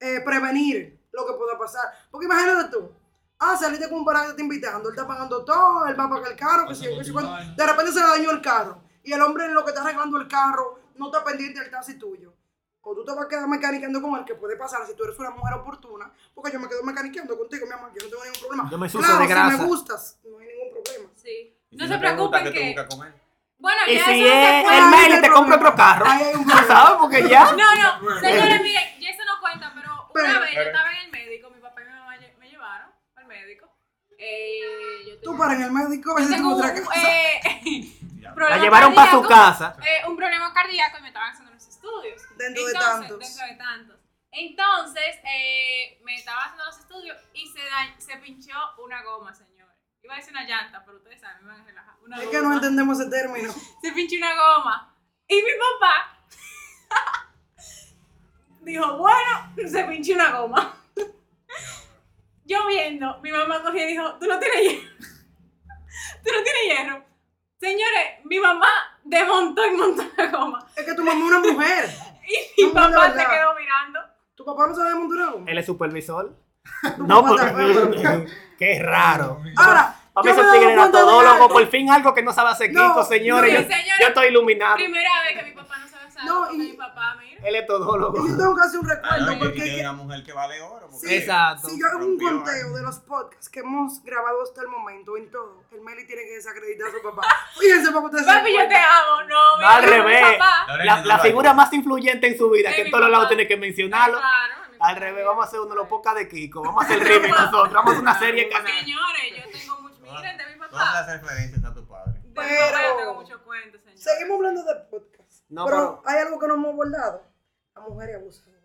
eh, prevenir lo que pueda pasar. Porque imagínate tú, ah, saliste con un paraje te invitando, él está pagando todo, él va a pagar el carro, que si que si de repente se le dañó el carro. Y el hombre en lo que está arreglando el carro no está pendiente del taxi tuyo. O tú te vas a quedar mecaniqueando con él, que puede pasar si tú eres una mujer oportuna, porque yo me quedo mecaniqueando contigo, mi amor, yo no tengo ningún problema. Yo me claro, de grasa. si me gustas, no hay ningún problema. Sí. No se preocupen ¿qué te que. buscas? Bueno, Y ya si eso es el mail y te problema. otro carro. Ahí hay un <laughs> ¿Tú problema. sabes? Porque ya. No, no, <laughs> señores, miren, y eso no cuenta, pero una Pero- vez yo estaba en el médico, mi papá y mi mamá me llevaron al médico. Eh, yo Tú para en el médico, a yo veces tengo tú un, otra casa. eh, <laughs> Ya. La llevaron para su casa. eh, un problema cardíaco y me estaban estudios. Dentro de tantos. Dentro de tantos. Entonces, eh, me estaba haciendo los estudios y se, da- se pinchó una goma, señores. Iba a decir una llanta, pero ustedes saben, me van a relajar. Una Es goma. que no entendemos ese término. <laughs> se pinchó una goma. Y mi papá <laughs> dijo, bueno, se pinchó una goma. <laughs> Yo viendo, mi mamá cogió y dijo, tú no tienes hierro. tú no tienes hierro. Señores, mi mamá desmontó y montó la goma. Es que tu mamá es una mujer. <laughs> Y mi No, papá de se quedó mirando. ¿Tu papá no sabe montar una goma? Él es supervisor. <laughs> No, porque. <laughs> Qué raro. Ahora, A mí ese tigre era de todólogo, por fin algo que no sabe hacer No, Kiko, señores. no, yo, estoy iluminado. Primera vez que mi papá no sabe usar No, y- mi papá, mira. Él es todólogo. Y yo tengo que hacer un Ah, recuerdo no, y- y porque que- una mujer que vale oro. Sí, Exacto. Si yo hago un conteo de los podcasts que hemos grabado hasta el momento en todo, el Meli tiene que desacreditar a su papá. Fíjense ustedes se Papi, yo te amo. No, mira, al revés. papá. La, no figura más influyente en su vida, que en todos lados papá. tiene que mencionarlo. Claro, Al papá. revés, vamos a hacer uno de los pocas de Kiko. Vamos a hacer <laughs> el remix nosotros. Vamos a hacer una serie que Señores, yo tengo mucho. Miren de mi Todas papá. las referencias a tu padre. Pero- papá yo tengo muchos cuentos, señor. Seguimos hablando de podcast. No, pero, hay algo que no hemos abordado. La mujer es abusadora.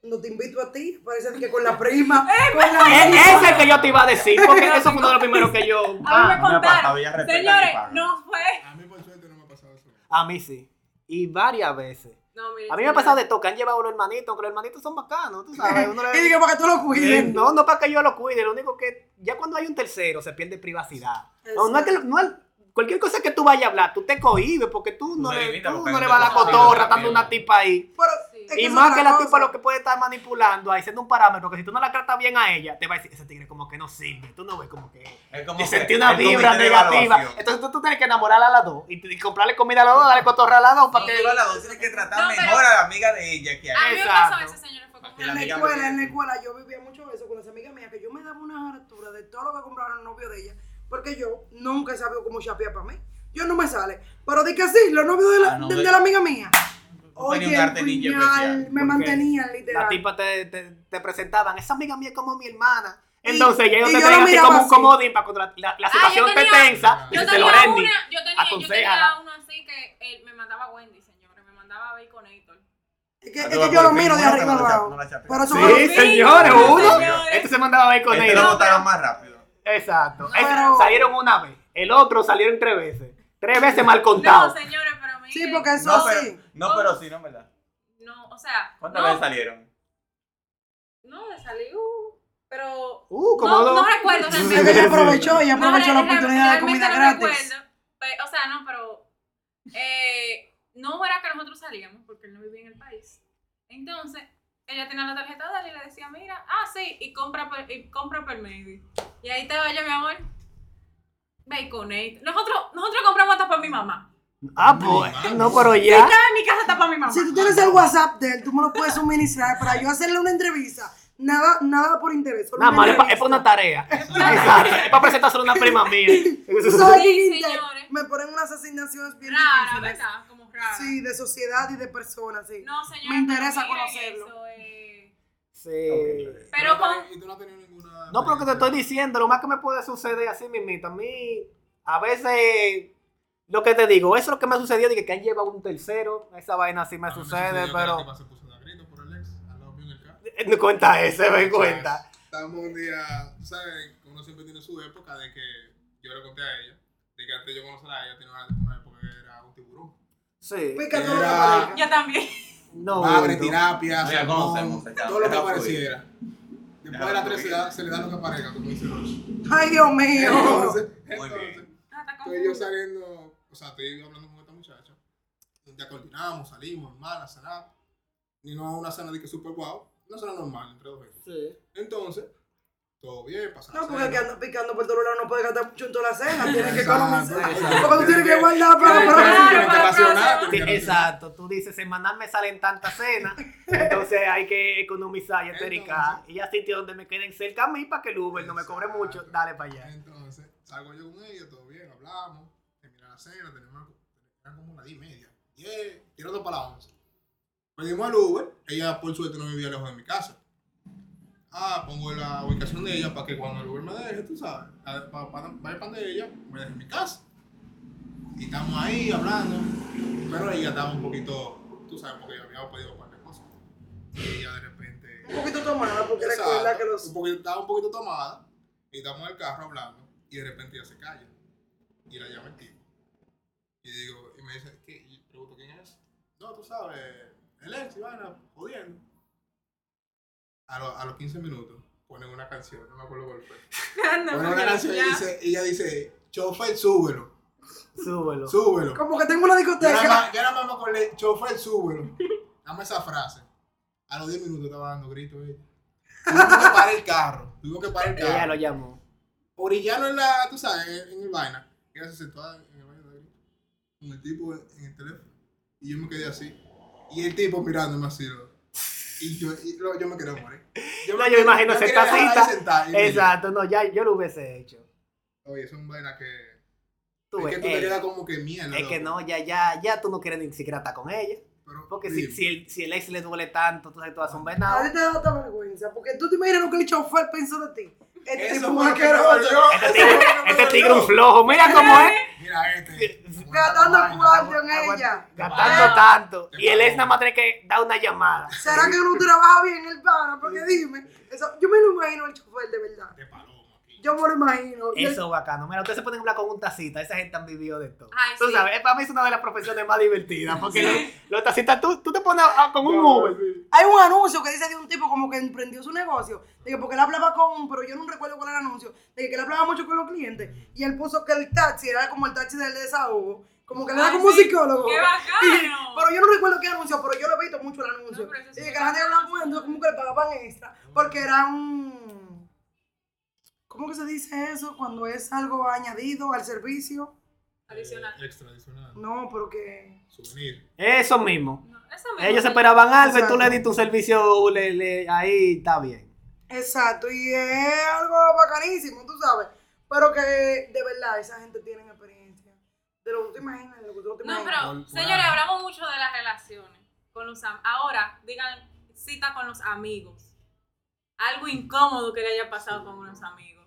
Cuando te invito a ti, parece que con la <laughs> prima, con la E- Ese es el que yo te iba a decir, porque eso fue uno de los primeros que yo. A mí me Ah, me ha pasado, contaron. respeta Señores, y paga. no fue. A mí por suerte no me ha pasado eso. a mí sí. Y varias veces. No, mire, A mí me ha pasado de todo, que han llevado los hermanitos, aunque los hermanitos son bacanos, tú sabes. Uno le- <laughs> Y digo, para que tú lo Eh, cuides. no, no para que yo lo cuide, lo único que ya cuando hay un tercero se pierde privacidad. No, no es que no es- cualquier cosa que tú vayas a hablar, tú te cohibes porque tú no le, tú no le vas a la cotorra, dando una tipa ahí. Pero, Sí. es que Y eso más que la tipa lo que puede estar manipulando ahí, siendo un parámetro, que si tú no la tratas bien a ella, te va a decir, ese tigre como que no sirve, tú no ves como que... Es como Y que sentí una vibra negativa. Entonces tú, tú tienes que enamorarla a las dos y, y comprarle comida a las dos, darle cotorra a las dos para Porque que... igual la dos tiene que tratar No, mejor a la amiga de ella que A a mí ella. me pasó Exacto. ese señor. Fue como Aquí En la escuela, en la escuela, yo vivía mucho eso con las amigas mías, que yo me daba una hartura de todo lo que compraron el novio de ella, porque yo nunca he sabido cómo chapear para mí. Yo no me sale. Pero di que sí, los novios de la, Ah, no, de, de- de la amiga mía. Oye, un puñal, me mantenían literal. La tipa te, te, te presentaban, esa amiga mía es como mi hermana. Y- Entonces ella no y te yo traen lo así como un así. comodín para cuando la, la- la Ah, situación te tenía- tensa, Yo dice tenía, una, yo, tenía, yo tenía uno así que él me mandaba Wendy, señores. Me mandaba Baconator. Es que, Ah, es que yo lo miro de arriba abajo. no Sí, señores, no, uno. Este se mandaba a ver con Este él. lo No, botaron más rápido. Exacto. No, salieron una vez. El otro salieron tres veces. Tres veces mal No, contado. señores, pero miren. Sí, porque eso No, pero, sí. no, pero sí, no, ¿verdad? No, o sea. ¿Cuántas no, veces salieron? No, uh, pero. Uh, como no, dos. no recuerdo Es realmente. ella aprovechó, ella No, aprovechó la oportunidad de comida no gratis. recuerdo, o sea, no, pero eh, no era que nosotros salíamos porque él no vivía en el país. Entonces, ella tenía la tarjeta de él y le decía, mira, ah, sí, y compra per, y compra per medio. Y ahí te vaya, mi amor. Baconate. Nosotros, nosotros compramos hasta para mi mamá. Ah, pues. No, pero Si ya. estaba en mi casa hasta para mi mamá. Si tú tienes el WhatsApp de él, tú me lo puedes suministrar para yo hacerle una entrevista. Nada, nada por interés. Nada más, es para una tarea. <laughs> <laughs> Exacto. Es para presentárselo a una prima mía. <laughs> Sí, señores. me ponen unas asignaciones bien Rara, difíciles. ¿verdad? Rara. Sí, de sociedad y de personas, sí. No, señor. Me interesa conocerlo. eso, eh. Sí. Pero con- Y tú no has tenido ninguna. No, pero que te estoy diciendo, lo más que me puede suceder así mismito. A mí, a veces, lo que te digo, eso es lo que me ha sucedido, de que han llevado un tercero, esa vaina así me A mí sucede, sucedió pero... tipa se puso a grito por el ex, al lado mío en el carro. No cuenta ese, me cuenta. Estábamos un día, tú ¿sabes? Uno siempre tiene su época de que yo le conté a ella, de que antes yo conocer a ella, tenía una, una época que era un tiburón. Sí. Pica todo lo que Era- aparezca. Yo también. No, Madre, no. terapia, salmón, ya, todo lo que deja fluir. apareciera. Después de las tres se, fluir. da- se le da lo que aparezca, como dice Roche. Ay, Dios mío. Entonces, Muy entonces. Ah, está estoy yo confuso. saliendo, o sea, estoy hablando con esta muchacha. Un día coordinamos, salimos, normal, a cenar. Y no una cena de que super guau, una cena normal entre dos gente. Sí. Entonces, todo bien, pasa No, porque el que anda picando por todos lados no puede gastar mucho en toda la cena. <laughs> Tienes que economizar. exacto. Porque tú tienes que guardar para para. Exacto, tú dices, semanal me salen tantas cenas, entonces hay que economizar y estericar. Y a sitios donde me queden cerca a mí para que el Uber no me cobre mucho, dale para allá. Entonces, salgo yo con ella, todo bien, hablamos, termina la cena, tenemos como una 10 y media, 10, tirando para la 11. Pedimos al Uber, ella por suerte no vivía lejos de mi casa. Ah, pongo la ubicación de ella para que cuando el Uber me deje, tú sabes, a- pa- pa- vaya para de ella, me deje en mi casa. Y estamos ahí hablando, pero ella estaba un poquito, tú sabes, porque habíamos pedido un par de cosas. Y ella de repente... Un poquito tomada, porque recuerda que los. un poquito- estaba un poquito tomada y estamos en el carro hablando y de repente ella se calla y la llama el tipo. Y digo, y me dice, ¿qué? Y pregunto, ¿quién es? No, tú sabes, el ex, y vaina, jodiendo. A, lo- a los 15 minutos ponen una canción, no me acuerdo cuál fue. <laughs> No, Ponen una canción y dice, ella dice, chofer, súbelo, Súbelo. súbelo. Como que tengo una discoteca. yo nada más me acordé, chofer, súbelo. Dame esa frase. A los 10 minutos estaba dando gritos ella. Tuvimos que parar el carro. Tuvimos que parar el Ella carro. lo llamó. Orillano en la, tú sabes, en, en el vaina. Ella se sentó en el baño de grito. Con el tipo en el teléfono. Y yo me quedé así. Y el tipo mirándome así. ¿no? Y yo, y lo- yo me quedé morir. No, yo me imagino yo esa quería dejarla ahí tacita. sentada, y me- Exacto, no, ya yo lo hubiese hecho. Oye, eso es un vaina que. Tú es ves, que tú te quedas como que mierda. es que no, ya, ya, ya tú no quieres ni siquiera estar con ella. Pero, Porque si, si, el, si el ex le duele tanto, tú sabes, tú vas a un A venado. ti te da tanta vergüenza. Porque tú te imaginas lo que el chofer pensó de ti. Este Eso tipo me asqueroso. dolió. Este tigre, me este tigre un flojo, mira cómo es. Mira este. Gastando cuarto en ella. Gastando Wow. tanto. Y el ex nada más tiene que dar una llamada. ¿Será que no trabaja bien el pana? Porque dime. Eso, yo me lo imagino el chofer de verdad. Yo me lo imagino. Eso es bacano. Mira, ustedes se pueden hablar con un tacita. Esa gente han vivido de todo. Ay, Tú sí. sabes, para mí es una de las profesiones más divertidas. Porque los, los tacitas, tú, tú te pones a- con un Uber. Hay un anuncio que dice de un tipo como que emprendió su negocio, de que porque él hablaba con, pero yo no recuerdo cuál era el anuncio, de que él hablaba mucho con los clientes y él puso que el taxi era como el taxi del desahogo, como que él era Ay, como un sí. psicólogo. ¡Qué <laughs> bacano! pero yo no recuerdo qué anuncio, pero yo lo he visto mucho el anuncio. No, y sí que la gente hablaba como que le pagaban extra, porque era un... ¿Cómo que se dice eso? Cuando es algo añadido al servicio. Adicional. Extra, adicional. No, porque... Souvenir. Eso mismo. No, eso mismo. Ellos esperaban algo y tú le diste un servicio, le, le- ahí está bien. Exacto, y es algo bacanísimo, tú sabes. Pero que de verdad esa gente tiene experiencia. De lo que tú te imaginas, de lo que tú no te No, imaginas. pero, señores, hablamos mucho de las relaciones con los am- Ahora, digan cita con los amigos. Algo incómodo que le haya pasado con unos amigos.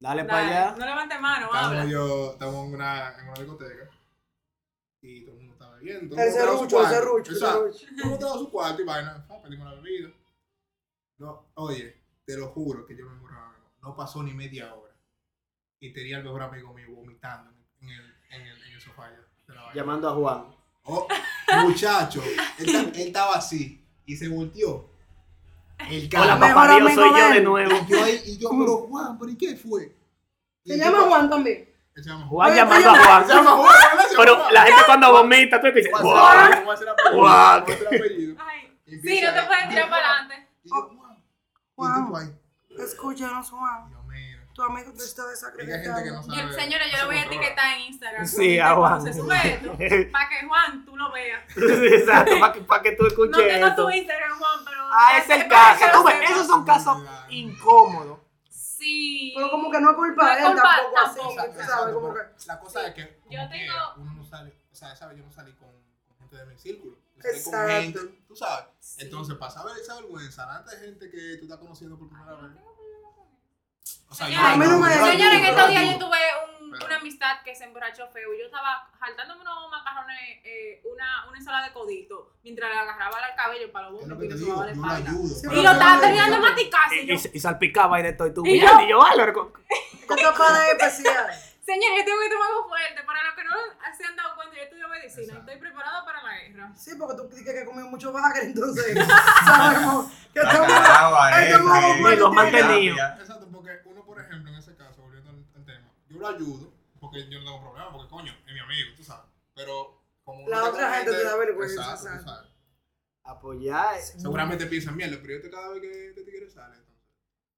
Dale, Dale, para allá. No levante mano, Estamos habla. yo, estamos en una, en una discoteca y todo el mundo estaba bebiendo. El serrucho, el serrucho, el Exacto. serrucho. Todo el mundo estaba en su cuarto y vaina, ah, pedimos la bebida. No, oye, te lo juro que yo me moraba. no pasó ni media hora. Y tenía el mejor amigo mío vomitando en el, en el, en el sofá de la. Llamando a Juan. Oh, muchacho, él, él estaba así y se volteó. El Hola, papá Dios, soy yo de nuevo. Y yo ahí, y yo, pero <laughs> Juan, ¿pero y qué fue? Y Se el llama tipo- Juan también. Se llama Juan llamando a Juan. Se llama Juan, ¿verdad? Se llama Pero Juan. la gente cuando vomita, tú dices, Juan, Juan. Juan, Juan, apellido, Juan. Juan, será apellido. Ay, sí, no te puedes tirar para adelante. Y yo, Juan. Y Juan. el tipo ahí. Escúchanos, Juan. Tu amigo te está desacreditando. no. Yo, señora, yo lo voy a etiquetar en Instagram. Sí, a Juan. Se sube esto. <laughs> Para que Juan, tú lo veas. <laughs> Exacto, para que, pa' que tú No escuches tengo esto. tu Instagram, Juan, pero. Ah, es el caso. Tú ves, esos son casos incómodos. Sí. Pero como que no es culpa No de él culpa tampoco así, tampoco, tú sabes, como que... La cosa es que Yo tengo- uno no sale, o sea, ¿sabes? Yo no salí con, con gente de mi círculo. Con Exacto. gente, tú sabes. Sí. Entonces, para saber esa vergüenza, delante de gente que tú estás conociendo por primera vez. O sea, Señora, a mí no me- yo- Señora, en estos días yo- tuve un- una amistad que se emborrachó feo. Yo estaba jaltándome unos macarrones, eh, una, una ensalada de codito, mientras le agarraba el cabello para los bombos que y te le la espalda. Y lo estaba terminando de maticar. Y, Y yo, y- salpicaba y de todo. Y tú, Y mira, yo- y yo, <laughs> especial. Señora, yo tengo que tomar algo fuerte. Para los que no se han dado cuenta, yo estudio medicina. Exacto. Estoy preparada para la guerra. Sí, porque tú dices que comió mucho bagre, entonces <laughs> sabemos que estamos... eh, los mantenidos. Exacto, porque uno, por ejemplo, en ese caso, volviendo al, tema, yo lo ayudo porque yo no tengo problema, porque coño, es mi amigo, tú sabes. Pero como La otra gente te da vergüenza. Apoyar. Seguramente piensan mierda, pero yo te cada vez que te tigre sale.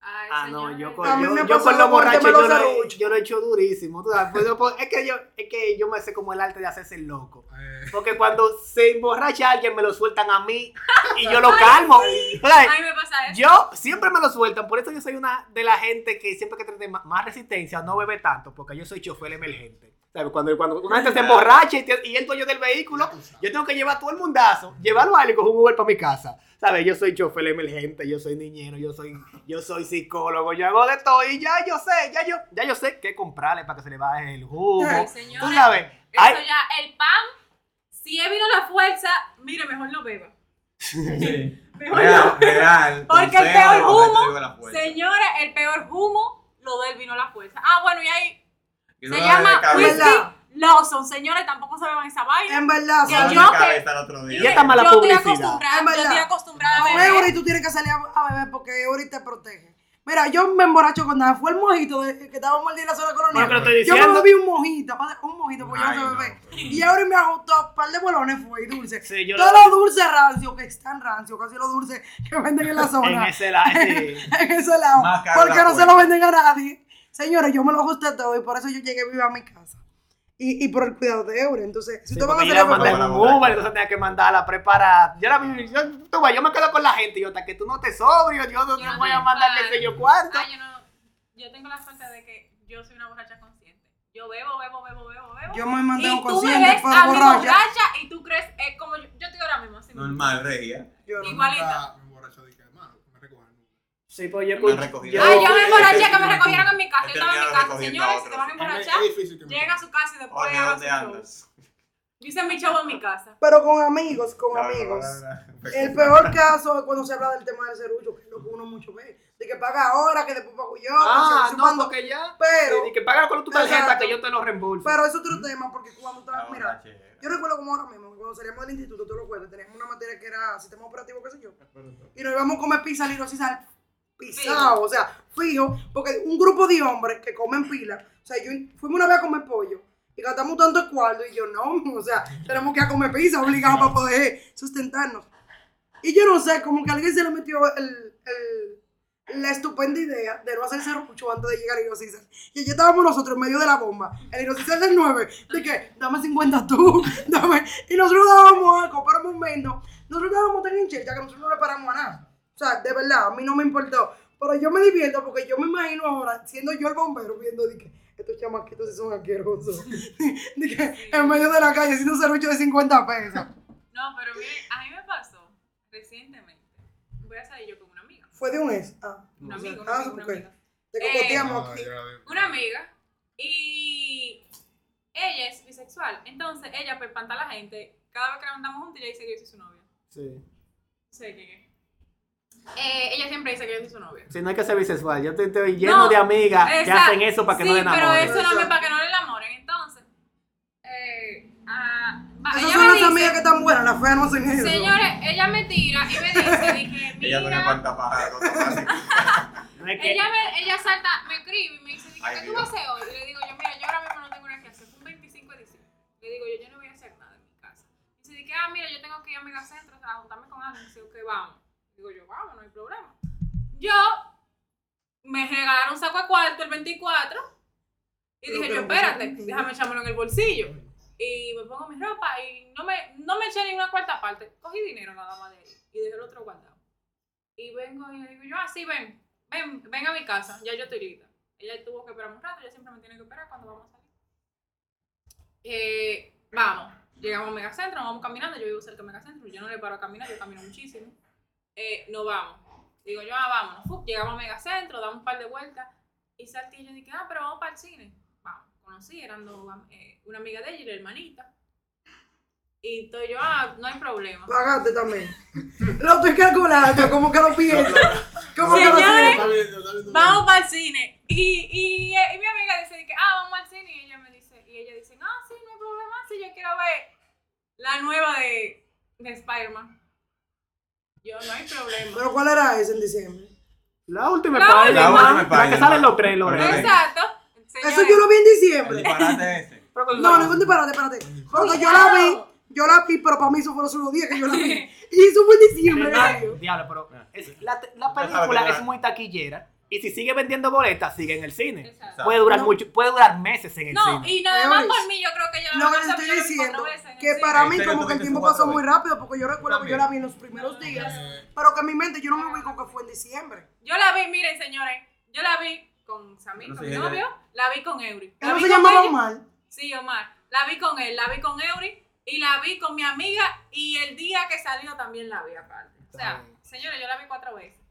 Ay, Ah, no, yo con, yo, yo con yo lo, he, serruchos. yo lo he hecho durísimo. tú sabes, pues pues, es, que yo, es que yo me sé como el arte de hacerse el loco. Eh, Porque cuando se emborracha alguien, me lo sueltan a mí y yo lo calmo. A mí me pasa eso. Yo siempre me lo sueltan, por eso yo soy una de la gente que siempre que tiene más resistencia no bebe tanto, porque yo soy chofer emergente. ¿Sabes? Cuando, cuando una gente se emborracha y, te- y el dueño del vehículo, yo tengo que llevar a todo el mundazo, llevarlo a él y coger un Uber para mi casa. ¿Sabes? Yo soy chofer emergente, yo soy niñero, yo soy, yo soy psicólogo, yo hago de todo y ya yo sé, ya yo, ya yo sé qué comprarle para que se le baje el jugo. Ay, Tú sabes, Eso ay, ya, el pan, si he vino la fuerza, mire, mejor no beba. Sí. <laughs> Mejor Real, no. real. Porque el peor humo. Señores, el peor humo, lo del vino la fuerza. Ah, bueno, y ahí se llama ¿Verdad? Lawson. Señores, tampoco se beban esa vaina. En verdad, Que yo que- cabeza el otro día. Y esta mala yo estoy acostumbrada, yo estoy acostumbrada a Con beber. Eury tú tienes que salir a, beber porque Eury te protege. Mira, yo me emborracho cuando fue el mojito de, que estábamos el día de la zona colonial. Bueno, yo me bebí un mojito, un mojito, porque yo Ay, no sé no, beber. pero- Y Eury me ajustó un par de bolones, fue y dulce. Sí, yo Todo lo- lo dulce rancio, que están rancio, casi lo dulce que venden en la <laughs> en zona. ese lado, <laughs> en ese lado. Porque la no se lo venden a nadie. Señores, yo me lo ajusté todo y por eso yo llegué viva a mi casa. Y, y por el cuidado de Eury. Entonces, si Sí, ustedes van a hacer la mandé en Uber, entonces tenía que mandarla preparada. Yo, la, yo, tú yo me quedo con la gente y yo, hasta que tú no te sobrio, yo no Yo no voy a tengo mandar pan. qué sé yo cuánto. Ay, yo no, yo tengo la suerte de que yo soy una borracha consciente. Yo bebo, bebo, bebo, bebo, bebo. Yo me mandé un tú consciente por borracha. y tú crees, es como yo, yo estoy ahora mismo así. Normal, regia. Yo no. Igualita. Nunca me emborracho de que, hermano, me recojan. Sí, pues yo Ay, yo me emborraché que me último recogieron en mi casa. Yo estaba en mi casa. Señores, si te van a emborrachar, llega a su casa y después Oye, ¿dónde andas? Yo hice mi show en mi casa. Pero con amigos, con No, amigos. no, no. El peor caso es cuando se habla del tema del serrucho, que es lo que uno mucho ve. De que paga ahora, que después pago yo. Ah, que no, porque ya. Pero- y que págalo con tu tarjeta Exacto. que yo te lo reembolso. Pero es otro tema, porque cuando estaba, mira, yo recuerdo como ahora mismo, cuando salíamos del instituto, tú lo cuentas, teníamos una materia que era sistema operativo, qué sé yo. Y nos íbamos a comer pizza, liros y sal, pisado, o sea, fijo, porque un grupo de hombres que comen pila, o sea, yo fuimos una vez a comer pollo y gastamos tanto cuarto y yo no, o sea, tenemos que ir a comer pizza obligados para poder sustentarnos. Y yo no sé, como que a alguien se le metió el, el- la estupenda idea de no hacer mucho antes de llegar a Irosis. Y allí estábamos nosotros en medio de la bomba, el Irosis del 9, de que, dame 50 tú, <laughs> dame. Y nosotros dábamos algo, pero un momento, nosotros dábamos tan hincheta que nosotros no le paramos a nada. Sea, de verdad, a mí no me importó. Pero yo me divierto porque yo me imagino ahora, siendo yo el bombero, viendo de que estos chamaquitos sí son asquerosos. <laughs> <laughs> de que en medio de la calle haciendo un serrucho de 50 pesos. No, pero mire, a mí me pasó recientemente. Voy a salir yo con una amiga. Fue de un ex. Ah, Una o sea, amiga, una ah, amiga, una ok. amiga. Te cocoteamos No, aquí. yo la digo. Una amiga. Y ella es bisexual. Entonces, ella, pues, espanta a la gente. Cada vez que nos andamos juntos, ella dice que yo soy su novia. Sí. No sé qué. Eh, ella siempre dice que yo soy su novia. Si no hay que ser bisexual, yo estoy, estoy lleno No, de amigas que hacen eso para que sí, no le pero enamoren. eso no es para que no le enamoren. Entonces, eh, ah, Esas ella son me las dice, amigas que están buenas, las feas no hacen eso. señores, ella me tira y me dice, dije, <laughs> Ella no le mira, falta para automático. No es que- ella, me, ella salta, me escribe y me dice, dije, Ay, ¿qué tú vas a hacer hoy? Y le digo yo, mira, yo ahora mismo no tengo nada que hacer, un 25 de diciembre. Le digo yo, yo no voy a hacer nada en mi casa. Y dice, dije, ah, mira, yo tengo que ir a Megacentro, o sea, a juntarme con alguien. Y dice, ok, vamos. Digo yo, vamos, no hay problema. Yo me regalaron un saco de cuarto el 24 y Pero dije yo, espérate, déjame echármelo en el bolsillo. Y me pongo mi ropa y no me, no me eché ni una cuarta parte. Cogí dinero nada más de ahí y dejé el otro guardado. Y vengo y le digo yo, ah, sí, ven, ven, ven a mi casa, ya yo estoy lista. Ella tuvo que esperar un rato, ella siempre me tiene que esperar cuando vamos a salir. Eh, vamos, llegamos a Megacentro, nos vamos caminando, yo vivo cerca de Megacentro, yo no le paro a caminar, yo camino muchísimo. Eh, nos vamos. Digo yo, ah, vámonos. Llegamos a Megacentro, damos un par de vueltas y salté y yo dije, ah, pero vamos para el cine. Vamos, conocí, eran dos, eh, una amiga de ella y la hermanita. Y estoy yo, ah, no hay problema. Pagaste también. <laughs> Lo estoy calculando, como que lo pienso. Como que lo viendo. Vamos para el cine. Y, y, eh, y mi amiga dice que, ah, vamos al cine. Y ella me dice, y ella dice, ah, sí, no hay problema, si yo quiero ver la nueva de, de Spider-Man. Yo, no hay problema. Pero ¿cuál era ese en diciembre? La última La última La que Spider-Man. salen los tres, Lorena. Pero- Exacto. Eso yo lo vi en El diciembre. disparate ese. <laughs> No, ningún disparate, espérate. Porque yo la vi, yo la vi, pero para mí eso fueron solo días que yo la vi. <laughs> Y eso fue en diciembre. Diablo, pero es- la, la Ya sabes película es muy taquillera. Y si sigue vendiendo boletas, sigue en el cine. Exacto. Puede durar No. mucho, puede durar meses en el No, cine. y nada más por mí, yo creo que yo Lo que la te vi estoy diciendo, que para ¿En mí como que el tiempo pasó muy rápido, porque yo recuerdo que yo la vi en los primeros días, Eh, pero que en mi mente yo no me ubico que fue en diciembre. Yo la vi, miren, señores, yo la vi con Samir, No con mi ella- novio, la vi con Eury. La Él no se llamaba Omar. Sí, Omar. La vi con él, la vi con Eury y la vi con mi amiga y el día que salió también la vi aparte. O sea, señores, yo la vi cuatro veces.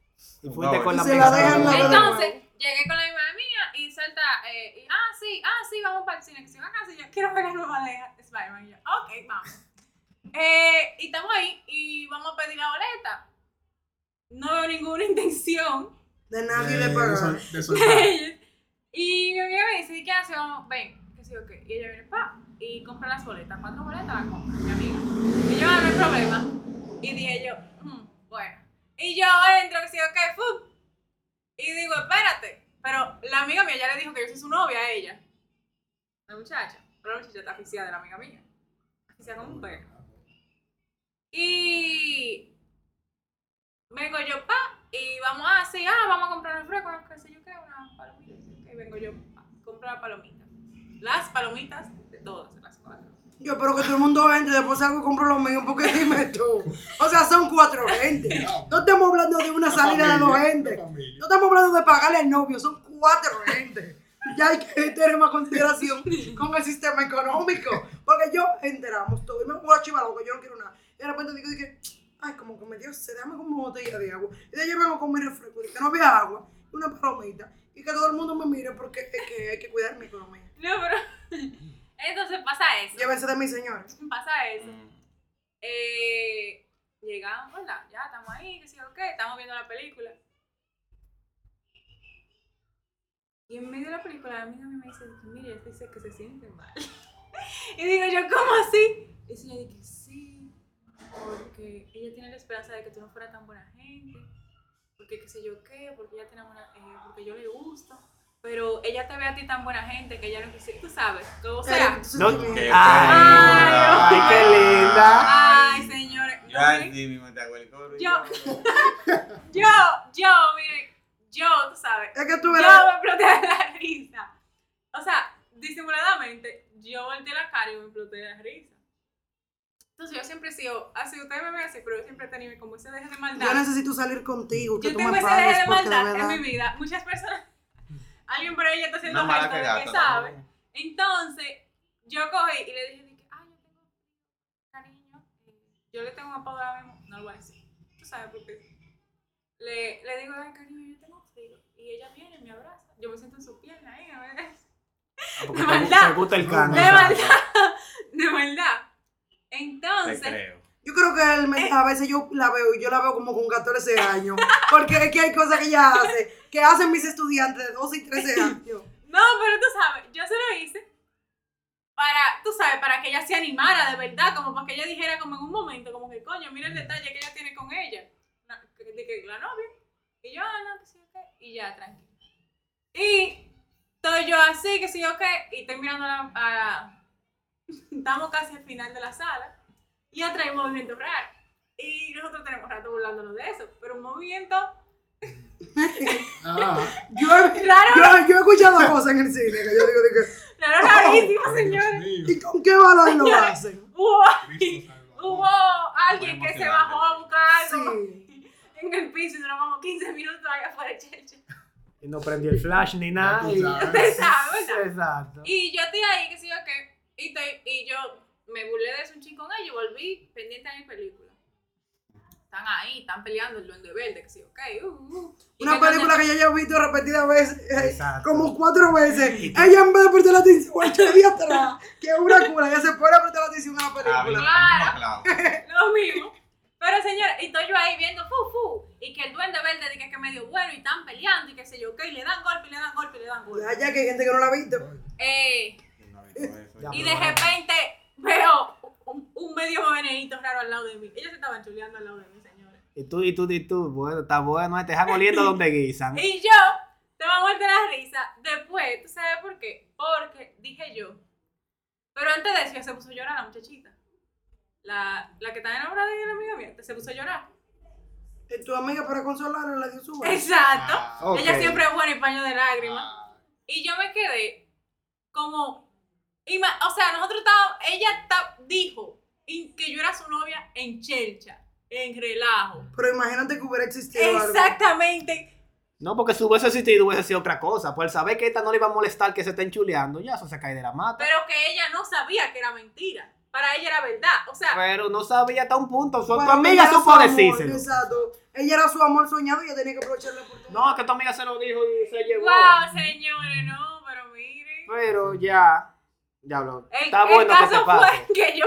Y fuiste No, con y la se la amiga. dejan la- Entonces, llegué con la misma mía y salta, eh, y, ah, sí, ah, sí, vamos para el cine. Que si acá, sí, yo quiero ver la nueva de Spider-Man. Y yo, ok, vamos. Eh, y estamos ahí y vamos a pedir la boleta. No veo ninguna <laughs> intención De nadie de- de sol- de. <laughs> Y mi amiga me dice, ¿qué hace? Vamos, ven, que sí, ok. Y ella viene, pa, y compra las boletas. ¿Cuántas boletas las compra? Mi amiga. Y yo, no hay problema. Y dije yo, "Mm, bueno. Y yo entro, que sí, ok, fu. Y digo, Pero la amiga mía ya le dijo que yo soy su novia a ella. La muchacha. Pero la muchacha está aficiada de la amiga mía. Aficiada como un perro. Y vengo yo, pa, y vamos a así, ah, vamos a comprar un fresco, qué sé yo qué, unas palomitas. Y vengo yo, pa, compro las palomitas. Las palomitas de todas. Yo espero que todo el mundo entre, después salgo y compro lo mío, porque dime tú. O sea, son cuatro gente. <laughs> No estamos hablando de una salida de dos gente. No estamos hablando de pagarle al novio, son cuatro gente. Ya hay que tener más consideración con el sistema económico. Porque yo enteramos todo. Y me voy a chivar que yo no quiero nada. Y de repente digo, dije, ay, como que me dio sed, déjame con una botella de agua. Y de ahí yo vengo con mi refresco, y que no había agua, y una palomita. Y que todo el mundo me mire porque es que hay que cuidar mi economía. No, pero. Entonces pasa eso. Llévense de mí, señores. Pasa eso. Mm. Eh, llegamos, ¿verdad? Ya estamos ahí, que sí, ok, estamos viendo la película. Y en medio de la película, la amiga me dice, mire, ella dice que se siente mal. <laughs> y digo yo, ¿cómo así? Y dice, ella dice, sí, porque ella tiene la esperanza de que tú no fueras tan buena gente, porque qué sé yo qué, porque ella tiene buena, eh, porque yo le gusto. Pero ella te ve a ti tan buena gente que ella no quisiera, tú sabes, como sea. Eh, No. Qué Ay, feliz. qué linda. Ay, señores. Yo no, <laughs> Yo- yo- Yo, yo, miren, yo, tú sabes, Es que tú yo verás. me exploté de la risa. O sea, disimuladamente, yo volteé la cara y me exploté de la risa. Entonces yo siempre he sido, así ustedes me ven así, pero yo siempre he tenido como ese deje de maldad. Yo necesito salir contigo, que Yo tú tengo me ese deje de maldad en mi vida. Muchas personas, alguien por ahí ya está haciendo mala gesto de que sabe. Entonces, yo cogí y le dije, dije, ah, yo tengo cariño, eh, yo le tengo un apodo ahora mismo, no lo voy a decir, tú sabes por qué. Le, le digo, ay, cariño, yo tengo frío. Y ella viene, me abraza, yo me siento en su pierna ahí, a ver. Ah, <laughs> <laughs> De maldad. te gusta el can. De verdad, de verdad. Te Entonces, creo. Yo creo que él me- a veces yo la veo y yo la veo como con 14 años. Porque es que hay cosas que ella hace, que hacen mis estudiantes de 12 y 13 <laughs> años. No, pero tú sabes, yo se lo hice para, tú sabes, para que ella se animara de verdad, como para que ella dijera como en un momento, como que coño, mira el detalle que ella tiene con ella, de que la novia, y yo, ah, no, que sí, ok, y ya, tranquilo. Y estoy yo así, que sí, ok, y estoy mirando a la, a- <laughs> estamos casi al final de la sala, y ella trae un movimiento raro, y nosotros tenemos rato burlándonos de eso, pero un movimiento Ah, <laughs> Yo he, raro, yo, yo he escuchado cosas en el cine que yo digo, de que, raro, rarísimo, señores. ¿y con qué valor lo hacen? Hubo alguien que se bajó a buscar algo Sí. <laughs> en el piso y duró como 15 minutos ahí afuera de Cheche. Y no prendió el flash ni nada. tú y- sabes. Exacto. Y yo estoy ahí, que sé yo qué, y, estoy- y yo me burlé de eso un chico con ellos y volví pendiente a mi película. Están ahí, están peleando el duende verde, que sí, ok. Uh, uh. Y Una que el película que yo ya he visto repetidas veces, eh, como cuatro veces. Ella en vez de prestar la atención al de atrás, que es una cura, ella se a prestar atención a la Ah, película. mismo, Claro. <laughs> Lo mismo. Pero señores, y estoy yo ahí viendo fu fu y que el duende verde dice que es medio bueno y están peleando y que sé yo, ok, y le dan golpe, y le dan golpe, y le dan golpe. Ya, ya que hay gente que no la ha visto. Eh, No Y de repente veo un, un medio morenito raro al lado de mí. Ellos se estaban chuleando al lado de mí, señores. Y tú, y tú, y tú, bueno, está bueno, te dejan oliendo donde guisan. <laughs> Y yo, te va a muerte la risa. Después, ¿tú sabes por qué? Porque dije yo. Pero antes de eso, ya se puso a llorar la muchachita. La, la que está enamorada de la amiga mía, se puso a llorar. Tu amiga para consolarla le dio su. Exacto. Ah. Ella siempre es buena y paño de lágrimas. ah, Y yo me quedé como. Ima- O sea, nosotros estábamos. Ella ta- dijo in- que yo era su novia en chelcha, en relajo. Pero imagínate que hubiera existido algo. Exactamente. No, porque si hubiese existido hubiese sido otra cosa. Por saber que esta no le iba a molestar que se estén chuleando, ya eso se cae de la mata. Pero que ella no sabía que era mentira. Para ella era verdad. O sea, Pero no sabía hasta un punto. Su, Bueno, tu amiga supo decírselo. Exacto. Ella era su amor soñado y ella tenía que aprovechar la oportunidad. No, es que tu amiga se lo dijo y se llevó. wow, señores, no, pero miren. Pero ya. Diablo. El, Está el bueno que te pase. fue <laughs> que yo,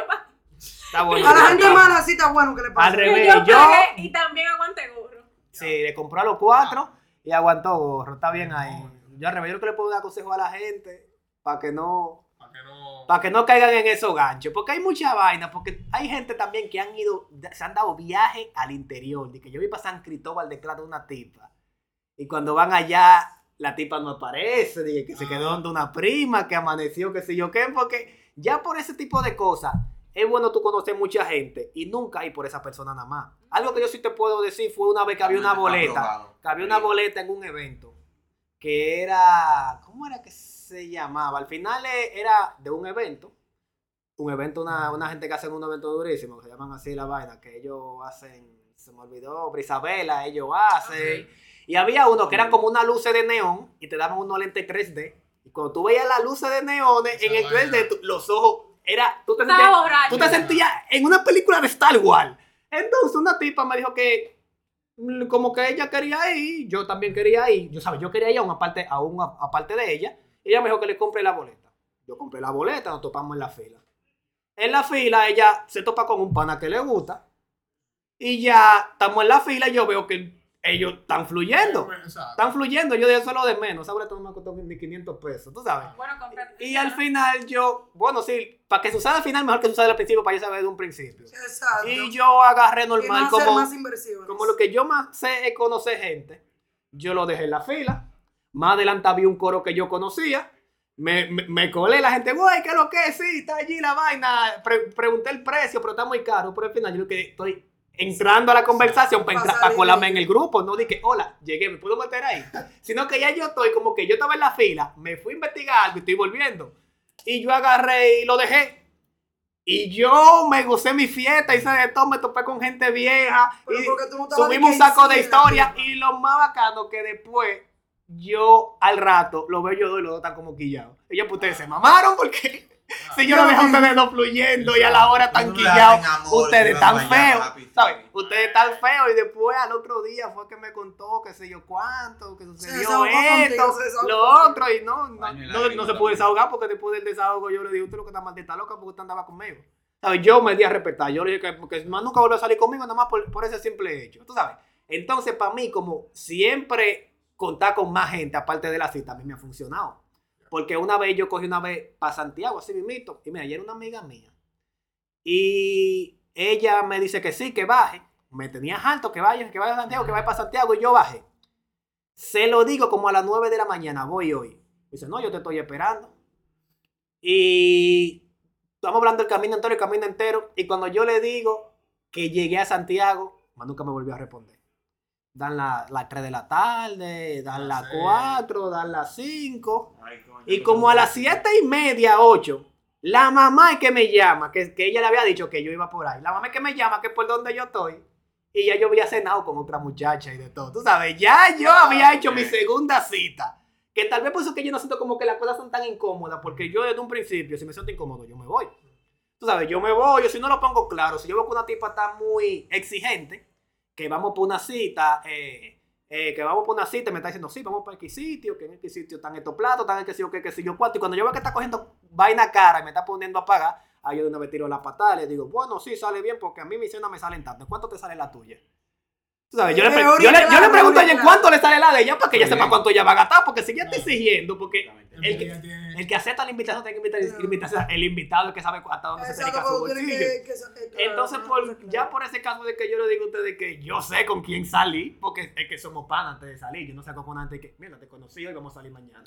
Está bueno. A la gente mala sí está bueno que le pase. Al revés. yo yo- pagué y también aguanté gorro. Sí, le compró a los cuatro y aguantó gorro. Está bien ahí. Yo al revés, yo lo que le puedo dar consejo a la gente para que no para que no. para que no caigan en esos ganchos. Porque hay mucha vaina, porque hay gente también que han ido, se han dado viaje al interior. De que yo vi para San Cristóbal detrás de una tipa. Y cuando van allá, la tipa no aparece, de que se quedó donde una prima, que amaneció, que sé yo qué, porque ya por ese tipo de cosas, es bueno tú conocer mucha gente y nunca ir por esa persona nada más. Algo que yo sí te puedo decir fue una vez que había una boleta que había una boleta en un evento que era, ¿cómo era que se llamaba? Al final eh, era de un evento, un evento, una, una gente que hacen un evento durísimo, que se llaman así la vaina, que ellos hacen, se me olvidó, Brisabela, ellos hacen, y había uno que eran como unas luces de neón y te daban unos lentes 3D, y cuando tú veías las luces de neones en el Esa vaina. 3D, tú- los ojos, era, tú te sentías, tú te sentías en una película de Star Wars. Entonces una tipa me dijo que mm, como que ella quería ir, yo también quería ir. Yo sabes, yo quería ir a una parte, a una aparte de ella. Ella me dijo que le compre la boleta. Yo compré la boleta, nos topamos en la fila. En la fila ella se topa con un pana que le gusta. Y ya estamos en la fila y yo veo que ellos están fluyendo. Exacto. Están fluyendo, yo de eso lo de menos. Sobre todo no me costó ni 500 pesos, tú sabes. Bueno, comprate. Y al final yo, bueno, sí, para que suceda al final, mejor que suceda al principio para yo saber de un principio. Exacto. Y yo agarré Y normal no como, más inversiones. como lo que yo más sé es conocer gente. Yo lo dejé en la fila. Más adelante había un coro que yo conocía. Me, me, me colé la gente, güey, ¿qué es lo que es? Sí, está allí la vaina. Pre- pregunté el precio, pero está muy caro. Pero al final yo que estoy entrando a la conversación para, Pa' entrar, para colarme en el grupo. No dije, hola, llegué, ¿me puedo meter ahí? Sino que ya yo estoy como que yo estaba en la fila, me fui a investigar algo y estoy volviendo. Y yo agarré y lo dejé. Y yo me gocé mi fiesta, hice de todo, me topé con gente vieja. Pero y tú no subimos un saco de historia. Y lo más bacano que después, yo al rato, lo veo yo y los dos están como quillados. Ellos, pues ustedes se mamaron porque si yo lo dejé a ustedes dos fluyendo y a la hora tan amor, ustedes baña feos. ¿Sabes? Ustedes están feos y después al otro día fue que me contó que sé yo cuánto, que sucedió esto, lo otro y no, no, no, no se pudo desahogar porque después del desahogo yo le dije, usted lo que está maldita loca porque usted andaba conmigo. ¿Sabes? Yo me di a respetar. Yo le dije que, que más nunca vuelve a salir conmigo, nada más por, por ese simple hecho. ¿Tú sabes? Entonces, para mí, como siempre contar con más gente aparte de la cita, a mí me ha funcionado. Porque una vez yo cogí una vez para Santiago, así mismito, y mira, ella era una amiga mía. Y ella me dice que sí, que baje. Me tenía alto, que vaya, que vaya a Santiago, que vaya para Santiago, y yo bajé. Se lo digo como a las 9 de la mañana, voy hoy. Dice, no, yo te estoy esperando. Y estamos hablando del camino entero, el camino entero. Y cuando yo le digo que llegué a Santiago, más nunca me volvió a responder. Dan las la 3 de la tarde, dan las Sí. 4, dan las 5. Ay, coño, Y como a las 7 y media, 8, la mamá es que me llama, que, que ella le había dicho que yo iba por ahí. La mamá es que me llama, que por donde yo estoy. Y ya yo había cenado con otra muchacha y de todo. Tú sabes, ya yo Ah, había hecho mi segunda cita. Que tal vez por eso es que yo no siento como que las cosas son tan incómodas, porque yo desde un principio, si me siento incómodo, yo me voy. Tú sabes, yo me voy, yo si no lo pongo claro, si yo veo que una tipa está muy exigente, que vamos por una cita, eh, eh, que vamos por una cita, y me está diciendo, sí, vamos para qué sitio, que en qué sitio están estos platos, están en qué sitio, qué, qué sé yo cuánto. Y cuando yo veo que está cogiendo vaina cara y me está poniendo a pagar, ahí yo de una vez tiro la patada, le digo, bueno, sí, sale bien, porque a mí mi cena me salen tanto. ¿Cuánto te sale la tuya? Tú sabes, yo, le, pre- ahorita yo le- yo le claro, pregunto a ella cuánto le sale la de ella para que ella sepa cuánto ella va a gastar, porque si ella está exigiendo, porque el que, el acepta la invitación tiene que invitar, el invitado es el que sabe hasta dónde se dedica su bolsillo. eh, claro, Entonces, por- ya por ese caso de que yo le digo a ustedes que yo sé con quién salí, porque es que somos panas antes de salir. Yo no saco con antes que, mira, te conocí hoy, vamos a salir mañana.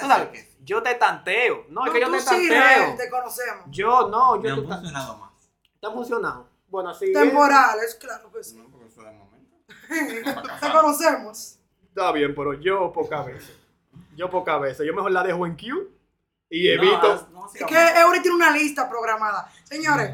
Sabes, yo te tanteo. No, es que yo tú te sí, tanteo. Te conocemos. Yo no, yo han te tanteo. funcionado más. Está funcionando. Bueno, así. es. Temporales, claro que sí. No, porque eso de momento. Te conocemos. Está bien, pero yo pocas veces. Yo pocas veces. Yo mejor la dejo en Q y No, evito. no, sí, Es que Eury tiene una lista programada. Señores,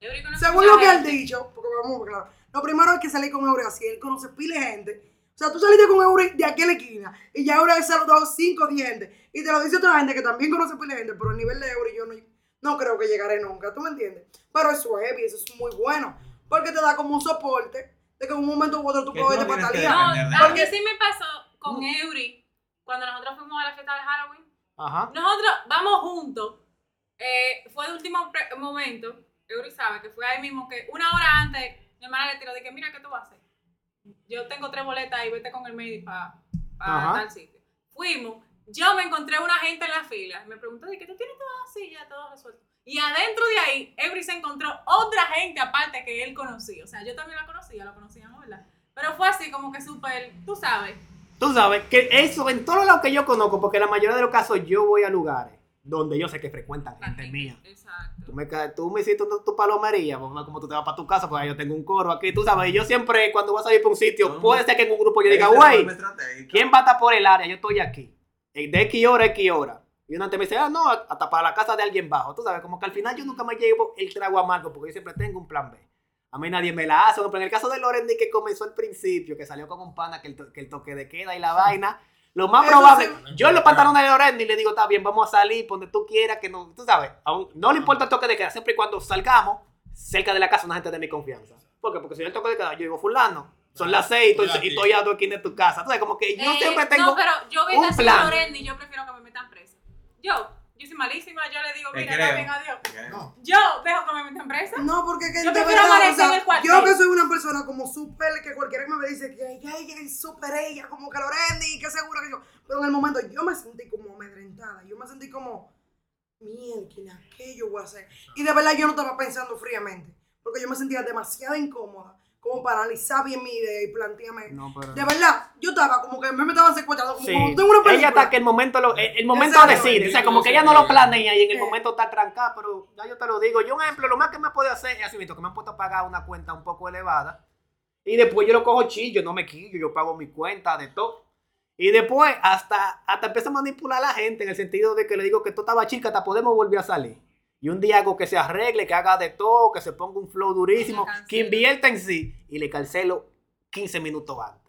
Eury conoce según lo que él dicho, porque vamos, claro, lo primero es que salir con Eury así, él conoce pile gente. O sea, tú saliste con Eury de aquella esquina y ya Eury ha saludado 5 o 10 gente. Y te lo dice otra gente que también conoce pile gente, pero el nivel de Eury yo no, no creo que llegaré nunca, ¿tú me entiendes? Pero eso es heavy, eso es muy bueno, porque te da como un soporte de que en un momento u otro tú puedes verte patalear. No, a Porque- mí sí me pasó con Eury cuando nosotros fuimos a la fiesta de Halloween. Ajá. Nosotros vamos juntos. Eh, fue de último momento. Eury sabe que fue ahí mismo que una hora antes mi hermana le tiró de que mira qué tú vas a hacer. Yo tengo tres boletas y vete con el médico para Ajá. tal sitio. Fuimos. Yo me encontré una gente en la fila. Me preguntó de que tú tienes todo así, ya todo resuelto. Y adentro de ahí, Eury se encontró otra gente aparte que él conocía. O sea, yo también la conocía, la conocíamos, ¿verdad? Pero fue así como que súper, tú sabes. Tú sabes que eso en todos lados que yo conozco, porque en la mayoría de los casos yo voy a lugares donde yo sé que frecuentan gente gente- mía. Exacto. Tú me, ca- tú me hiciste tu, tu palomería, no como tú te vas para tu casa, porque yo tengo un coro aquí, tú sabes, y yo siempre cuando voy a salir para un sitio, el puede ser que en un grupo yo diga, güey. ¿quién va a estar por el área? Yo estoy aquí. Eh, De X hora a X hora. Y una gente me dice, ah, no, hasta para la casa de alguien bajo. Tú sabes, como que al final yo nunca me llevo el trago amargo, porque yo siempre tengo un plan B. A mí nadie me la hace. Pero en el caso de Lorendi, que comenzó al principio, que salió con un pana, que el, to- que el toque de queda y la vaina, lo más Eso probable, sí. yo en los pantalones de Lorendi le digo, está bien, vamos a salir, por donde tú quieras, que no, tú sabes, aún, no le importa el toque de queda, siempre y cuando salgamos cerca de la casa, una gente de mi confianza. ¿Por qué? Porque si yo el toque de queda, yo digo, fulano, son las seis y estoy, a dos esquinas de tu casa. Entonces, como que yo Eh, siempre tengo... No, pero yo un hubiese sido plan. Lorendi y yo prefiero que me metan presa. Yo, yo soy malísima, yo le digo, Te mira, bien, adiós. No, Yo dejo que me metan presa. No, porque que Yo de prefiero verdad, amanecer en el cuartel. yo que soy una persona como súper, que cualquiera que me dice que ella, ella es súper ella, como que Lorendi, que segura que yo. Pero en el momento yo me sentí como amedrentada, yo me sentí como, mierda, ¿qué yo voy a hacer? Y de verdad yo no estaba pensando fríamente, porque yo me sentía demasiado incómoda como para analizar bien mi idea y plantearme. No, pero... De verdad, yo estaba como que me estaban secuestrando, como Sí. cuando tengo una película. Ella está que el momento, lo, el, el momento decide. O sea, como que ella no lo planea y en el momento está trancada, pero ya yo te lo digo. Yo, un ejemplo, lo más que me puede hacer es así, que me han puesto a pagar una cuenta un poco elevada. Y después yo lo cojo chillo, no me quillo, yo pago mi cuenta de todo. Y después hasta, hasta empiezo a manipular a la gente en el sentido de que le digo que tú estaba chica, hasta podemos volver a salir. Y un día hago que se arregle, que haga de todo, que se ponga un flow durísimo, <laughs> que invierta en sí y le cancelo 15 minutos antes.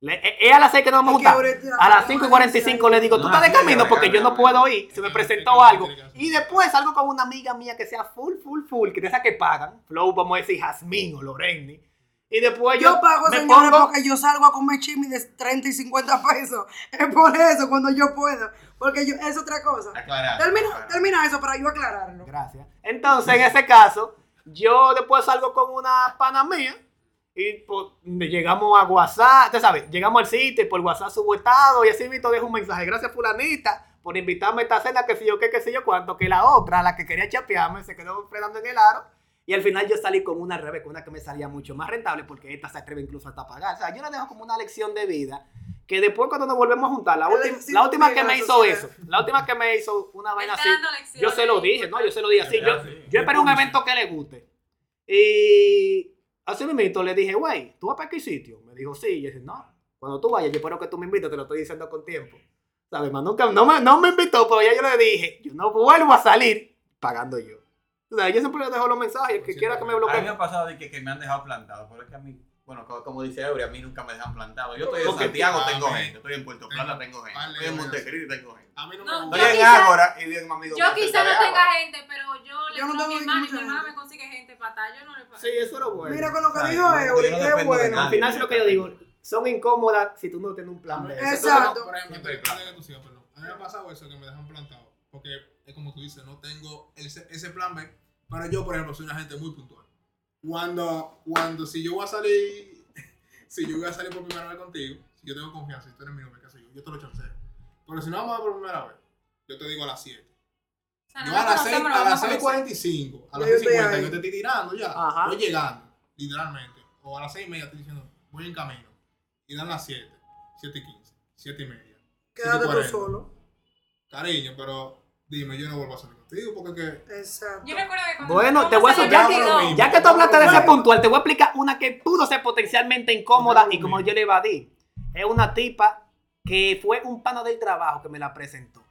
Le- eh, es a las 6 que nos vamos a ahorita- A las 5 y 45 le digo, tú No, estás de camino porque yo no puedo ir. Se me presentó algo. Y después salgo con una amiga mía que sea full, full, full, que de esas que pagan. Flow, vamos a decir, Jazmín o Lorenny. Y después yo, Yo pago, me señores, pongo- porque yo salgo a comer chimi de 30 y 50 pesos. Es por eso, cuando yo puedo. Porque yo, es otra cosa. Aclarar. Termina, termina eso para yo aclararlo. Gracias. Entonces, en ese caso, yo después salgo con una pana mía y pues, llegamos a WhatsApp, usted sabe, llegamos al sitio y por WhatsApp subo estado y así mismo dejo un mensaje. Gracias, fulanita, por invitarme a esta cena, que sé yo qué, que sé yo cuánto, que la otra, la que quería chapearme, se quedó frenando en el aro. Y al final yo salí con una Rebeca, una que me salía mucho más rentable porque esta se atreve incluso hasta a pagar. O sea, yo la dejo como una lección de vida que después cuando nos volvemos a juntar, la, éxito la última que me hizo eso, la última que me hizo una vaina así, yo se lo dije, ¿no? Yo se lo dije así. Yo, yo esperé un evento que le guste. Y así mismo le dije, güey, ¿tú vas para qué sitio? Me dijo, sí. Y yo dije, no, cuando tú vayas, yo espero que tú me invites, te lo estoy diciendo con tiempo. ¿Sabes? Más nunca, no me, no me invitó, pero ya yo le dije, yo no vuelvo a salir pagando yo. O sea, yo siempre le dejo los mensajes, el que Sí, quiera que me A mí me bloquee. ha pasado de que, que me han dejado plantado, pero es que a mí, bueno, co- como dice Eury, a mí nunca me dejan plantado. Yo estoy en Porque- Santiago, tengo gente. Estoy en Puerto Plata, tengo gente. Vale, Estoy en. Montecristi, tengo gente. A mí no, No, me yo gusta. Estoy en Ágora y un amigo Yo quizá no tenga gente, pero yo le Yo no digo a tengo mi hermana y mi hermana me consigue gente para atar. Yo no le pago. Sí, eso es lo bueno. Mira, con lo que dijo Eury, yo de bueno. Al final es lo que yo digo, son incómodas si tú no tienes un plan B. Exacto. Por ejemplo. A mí me ha pasado eso que me dejan plantado. Porque es como tú dices, no tengo ese, ese plan B. Pero yo, por ejemplo, soy una gente muy puntual. Cuando, cuando si yo voy a salir, <laughs> si yo voy a salir por primera vez contigo, si yo tengo confianza, si tú eres mi novia, qué sé yo, yo te lo chanceo. Pero si no vamos a ver por primera vez, yo te digo a las 7. O sea, Yo no a las 6, conocemos, a las vamos a conocer. 6.45, a las yo estoy 6.50, ahí. yo te estoy tirando ya. Ajá. Voy llegando, literalmente. O a las 6 y media estoy diciendo, voy en camino. Y dan las 7, 7 y 15, 7 y media. Quédate tú 7:40. solo. Cariño, pero dime, yo no vuelvo a salir contigo porque que. Exacto. Yo recuerdo que cuando Bueno, te voy a salimos ya, mismo. ya que tú hablaste de ese puntual, te voy a explicar una que pudo ser potencialmente incómoda y como yo le evadí. Es una tipa que fue un pano del trabajo que me la presentó.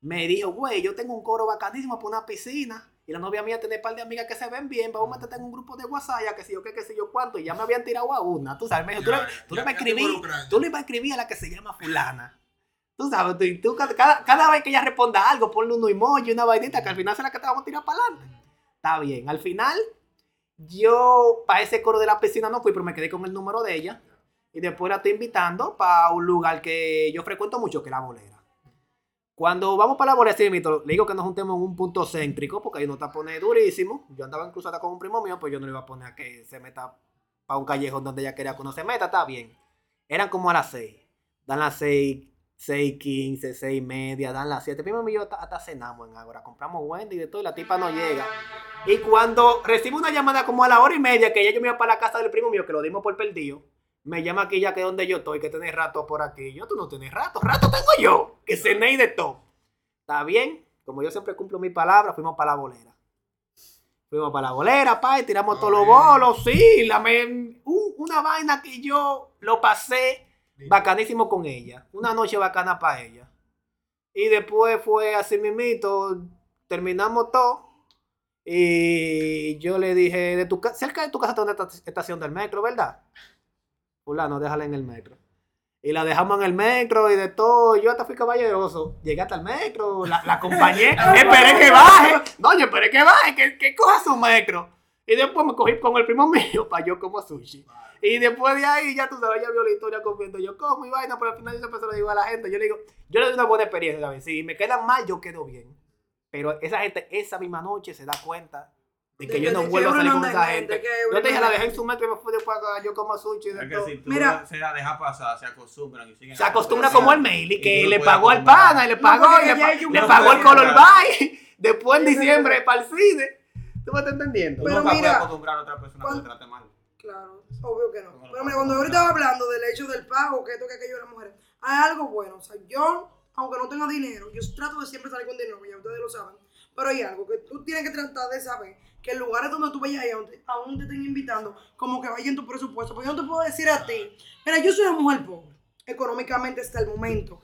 Me dijo, güey, yo tengo un coro bacanísimo para una piscina. Y la novia mía tiene un par de amigas que se ven bien. Vamos a meterte en un grupo de WhatsApp, ya que sé yo qué, qué sé yo cuánto. Y ya me habían tirado a una. Tú sabes, me dijo, tú, Ya, le, ya, tú ya, le a ya involucran. tú le vas a escribir a la que se llama fulana. Tú sabes, tú, tú cada, cada- cada vez que ella responda algo, ponle un emoji, una vainita, que al final será que te vamos a tirar para adelante. Está bien. Al final, yo para ese coro de la piscina no fui, pero me quedé con el número de ella. Y después la estoy invitando para un lugar que yo frecuento mucho, que es la bolera. Cuando vamos para la bolera, sí, mito, le digo que nos juntemos en un punto céntrico, porque ahí no está pone durísimo. Yo andaba incluso hasta con un primo mío, pues yo no le iba a poner a que se meta para un callejón donde ella quería que no se meta, está bien. Eran como a las 6. Dan las 6, 6, 15, 6 y media, dan las 7. Primo mío hasta, hasta cenamos en Ágora, compramos Wendy y de todo, y la tipa no llega. Y cuando recibo una llamada como a la hora y media, que ya yo me iba para la casa del primo mío, que lo dimos por perdido, me llama aquí ya que donde yo estoy, que tenés rato por aquí. Yo, tú no tienes rato, rato tengo yo, que cené y de todo. Está bien, como yo siempre cumplo mi palabra, fuimos para la bolera. Fuimos para la bolera, pa, y tiramos todos los bolos, sí, la me- un- una vaina que yo lo pasé bacanísimo con ella. Una noche bacana para ella. Y después fue así mismito, terminamos todo. Y yo le dije, de tu ca- cerca de tu casa está una esta- estación del metro, ¿verdad? Fulano, déjala en el metro. Y la dejamos en el metro y de todo. Yo hasta fui caballeroso. Llegué hasta el metro, la, la acompañé, <laughs> esperé que baje. No, yo esperé que baje, que, que coja su metro. Y después me cogí con el primo <laughs> mío para yo como sushi. Y después de ahí, ya tú sabes, ya vio la historia comiendo yo como y vaina, pero al final yo siempre se lo digo a la gente. Yo le digo, yo le doy una buena experiencia, ¿sabes? Si me quedan mal, yo quedo bien. Pero esa gente, esa misma noche se da cuenta de que De yo que- no vuelvo a salir con esa en gente. Yo te dije, la dejé en su metro y me fui después a yo como sushi Es que si tú Mira. se la dejas pasar, se acostumbran y siguen Se acostumbra como eso. el mail y Y que le pagó al pana y le pagó y le, pagó el color bye. <laughs> Después en diciembre para el cine. ¿Tú me estás entendiendo? Tú Pero nunca mira, puedes acostumbrar a otra persona que cuando- te trate mal. Claro, obvio que no. Pero mira, cuando ahorita claro. estaba hablando del hecho del pago, que esto, que aquello de las mujeres, hay algo bueno. O sea, yo, aunque no tenga dinero, yo trato de siempre salir con dinero, que ya ustedes lo saben. Pero hay algo que tú tienes que tratar de saber, que en lugares donde tú vayas ahí, aún, aún te estén invitando, como que vaya en tu presupuesto. Porque yo no te puedo decir a ti, mira, yo soy una mujer pobre, económicamente hasta el momento.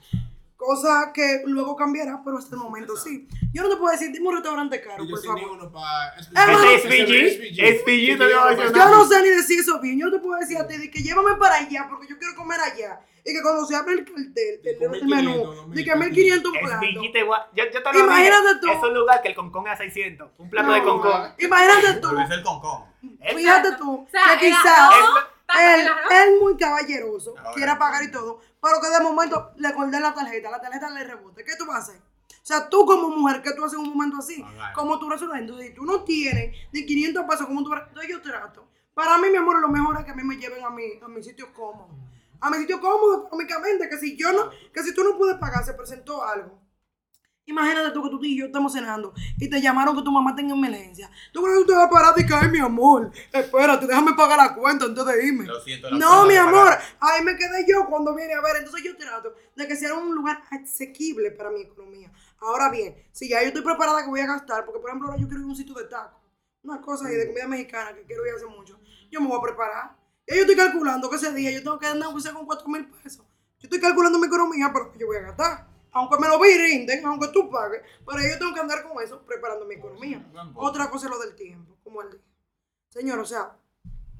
Cosa que luego cambiará, pero hasta el momento sí. Yo no te puedo decir, dime un restaurante caro, por favor. es te Yo Yo no sé ni decir eso bien. Yo no te puedo decir a ti de que llévame para allá porque yo quiero comer allá. Y que cuando se abre el cartel, el, 1500, menú, 2000, de que 1500 un Es plato. Villita igual. Yo, yo te lo Imagínate tú. Es un lugar que el concón es a 600. Un plato de concón. Imagínate tú. Es el concón. Fíjate tú. O sea, que el quizás. Él, él muy caballeroso, Ahora. quiere pagar y todo, pero que de momento le corté la tarjeta, la tarjeta le rebote. ¿Qué tú vas a hacer? O sea, tú como mujer, ¿qué tú haces en un momento así? Pagar. Como tú resuelves. Entonces, si tú no tienes ni 500 pesos, como tú entonces yo trato. Para mí, mi amor, lo mejor es que a mí me lleven a mi, a mi sitio cómodo. A mi sitio cómodo económicamente, que si yo no, que si tú no puedes pagar, se presentó algo. Imagínate tú que tú y yo estamos cenando y te llamaron que tu mamá tenga emergencia. ¿Tú crees que tú te vas a parar y ay, mi amor, espérate, déjame pagar la cuenta antes de irme? Lo siento, No, mi amor, ahí me quedé yo cuando viene a ver. Entonces yo trato de que sea un lugar asequible para mi economía. Ahora bien, si ya yo estoy preparada que voy a gastar, porque por ejemplo ahora yo quiero ir a un sitio de tacos, una cosa ahí de comida mexicana que quiero ir hace mucho, yo me voy a preparar. Ya yo estoy calculando que ese día yo tengo que andar aunque sea con 4 mil pesos. Yo estoy calculando mi economía, pero que yo voy a gastar. Aunque me lo brinden, aunque tú pagues, pero yo tengo que andar con eso preparando mi economía. Otra cosa es lo del tiempo, como él dijo. Señor, o sea,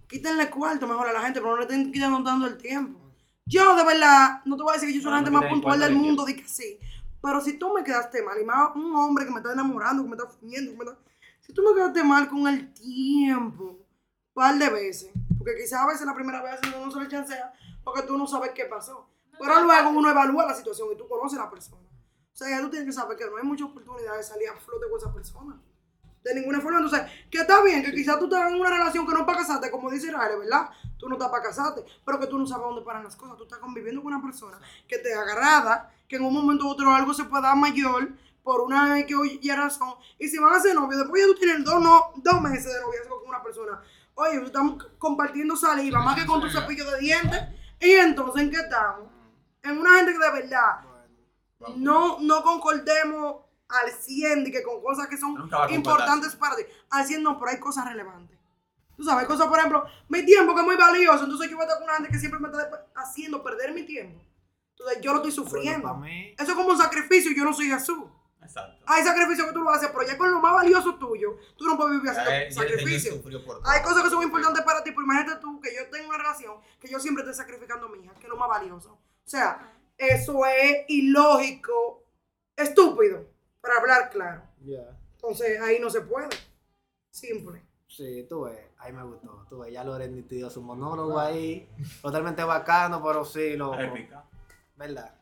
quítenle cuarto mejor a la gente, pero no le estén quitando tanto el tiempo. Yo, de verdad, no te voy a decir que yo soy la gente más puntual del de mundo, de que sí. Pero si tú me quedaste mal, y más un hombre que me está enamorando, que me está fingiendo, que me está... Si tú me quedaste mal con el tiempo, un par de veces, porque quizás a veces la primera vez no se le chancea, porque tú no sabes qué pasó. Pero luego uno evalúa la situación y tú conoces a la persona. O sea, ya tú tienes que saber que no hay mucha oportunidad de salir a flote con esa persona. De ninguna forma. Entonces, que está bien, que quizás tú estás en una relación que no es para casarte, como dice Israel, ¿verdad? Tú no estás para casarte, pero que tú no sabes dónde paran las cosas. Tú estás conviviendo con una persona que te agrada, que en un momento u otro algo se pueda dar mayor por una X o Y razón. Y si van a ser novios, después ya tú tienes dos, no, dos meses de noviazgo con una persona. Oye, estamos compartiendo saliva, más que con tu cepillo de dientes. Y entonces, ¿en qué estamos? En una gente que de verdad no, no concordemos al 100 de que con cosas que son importantes para ti. Al 100 no, pero hay cosas relevantes. Tú sabes, cosas, por ejemplo, mi tiempo que es muy valioso, entonces yo voy a estar con una gente que siempre me está haciendo perder mi tiempo. Entonces yo lo estoy sufriendo. Mí- Eso es como un sacrificio yo no soy Jesús. Exacto. Hay sacrificios que tú lo haces, pero ya con lo más valioso tuyo, tú no puedes vivir haciendo Eh, sacrificios. Hay cosas que son importantes para ti, pero imagínate tú que yo tengo una relación que yo siempre estoy sacrificando a mi hija, que es lo más valioso. O sea, eso es ilógico, estúpido, para hablar claro. Ya. Entonces ahí no se puede. Simple. Sí, tú ves, ahí me gustó. Tú ves, ya Loren dio su monólogo ahí. Totalmente bacano, pero sí, loco. Épica. ¿Verdad?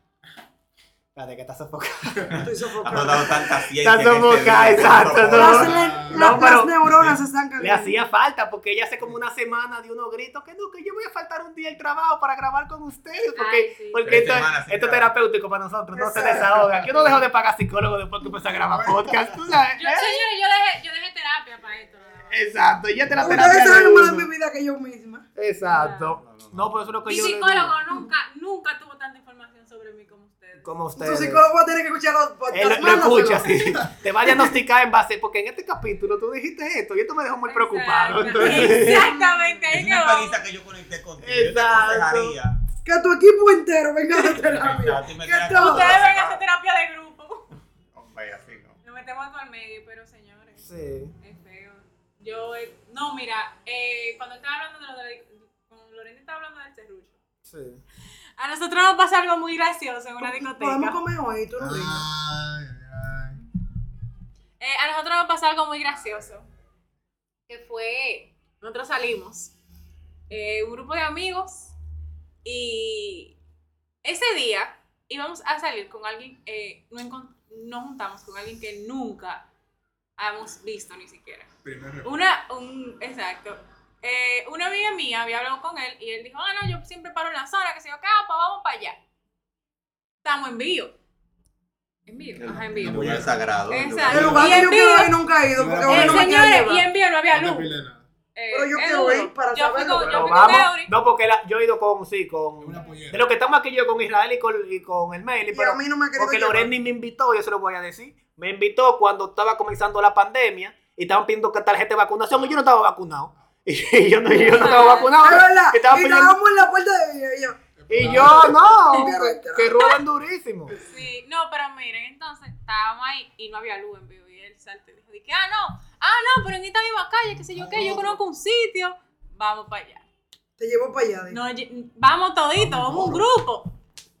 Espérate, que está sofocado. <laughs> Estoy Ha sofocada. dado tanta ciencia. Está en este sofocada, exacto, no. Las, le- No, las pero- neuronas están Le calientes. hacía falta porque ella hace como una semana dio unos gritos que no, que yo voy a faltar un día el trabajo para grabar con ustedes. Porque, Ay, sí. porque esto, esto es terapéutico para nosotros, no se desahoga. Que uno dejó de pagar psicólogo después que empezó a grabar podcast, tú sabes. Yo, señores, yo dejé, yo dejé terapia para esto. Exacto, ya te la Ustedes terapia de saben más de mi vida que yo misma. Exacto. No, no, no. No, por eso es lo que Mi yo le psicólogo nunca, nunca tuvo tanta información sobre mí como ustedes. Como Tu ustedes. psicólogo va a tener que escuchar los podcasts. Lo, escucha, sí. <laughs> Te va a diagnosticar en base, porque en este capítulo tú dijiste esto y esto me dejó muy preocupado. <laughs> Entonces, Exactamente, ahí Es una quedó. experiencia que yo conecté contigo. Yo te Exacto. Que tu equipo entero venga a terapia. Y me Que. Ustedes ven a hacer terapia de grupo. Hombre, así no. Nos metemos todo al medio, pero señores, sí. es feo. Yo, eh, no, mira, eh, cuando estaba hablando de lo de, con Lorena estaba hablando del serrucho. Sí. A nosotros nos pasa algo muy gracioso en una discoteca. Podemos comer hoy, tú no. Ay, ay, Eh, a nosotros nos pasó algo muy gracioso. Que fue, nosotros salimos, eh, un grupo de amigos, y ese día íbamos a salir con alguien, eh, no nos juntamos con alguien que nunca habíamos visto ni siquiera. Primer reporte. Una, un, exacto. Eh, una amiga mía había hablado con él y él dijo, ah, no, yo siempre paro en la zona, que se yo, acá, pues vamos para allá. Estamos en vivo. En vivo, ajá, en vivo. Muy sagrado. Exacto. El lugar Y que en yo quiero vivo- ir nunca he ido porque Eh, no señores, y en vivo no había luz. Eh, Pero yo quiero ir para yo fui saberlo, con, yo Pero fui con vamos, Eury. no, porque la- yo he ido con, sí, con, de lo que estamos aquí yo con Israel y con, y con el Meli, Y pero a mí no me porque. Loreni me invitó, yo se lo voy a decir, me invitó cuando estaba comenzando la pandemia y estaban pidiendo que tarjeta de vacunación y yo no estaba vacunado. Y yo no, yo no estaba vacunado. Es verdad. Y estaba Y estábamos en la puerta de y yo. y yo, no, <laughs> que, ruedan durísimo. Sí, no, pero miren, entonces estábamos ahí y no había luz en vivo. Y él saltó y dijo, que, ah, no, ah, no, pero en esta misma calle, qué sé yo qué, yo conozco un sitio, vamos para allá. Te llevo para allá. No, vamos toditos, vamos un grupo.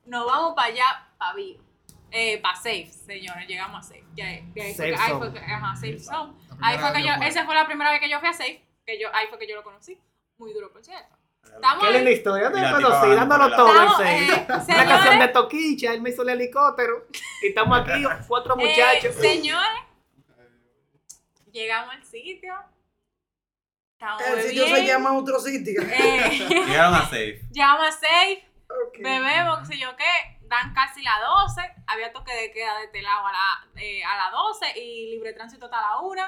Nos vamos para allá, para vivo. Eh, para Safe, señores, llegamos a Safe. Ya, ahí fue Safe que- ahí Zone. fue que- ajá, Safe Zone. La Ahí fue que yo, esa fue la primera vez que yo fui a Safe, que yo, ahí fue que yo lo conocí. Muy duro, por cierto. Estamos Qué linda historia. La tipa conocí, dándolo la- todo en Estamos, seis. eh, Una canción de señores, Toquicha, él me hizo el helicóptero. Y estamos aquí, <laughs> cuatro eh, muchachos. señores, llegamos al sitio. Estamos El sitio se bebiendo, llama otro sitio. eh, <laughs> Llegaron a safe. llegamos a safe, Ok. bebemos, qué sé yo qué, dan casi las 12, había toque de queda de este lado a, la, eh, a las 12 y libre tránsito hasta la 1,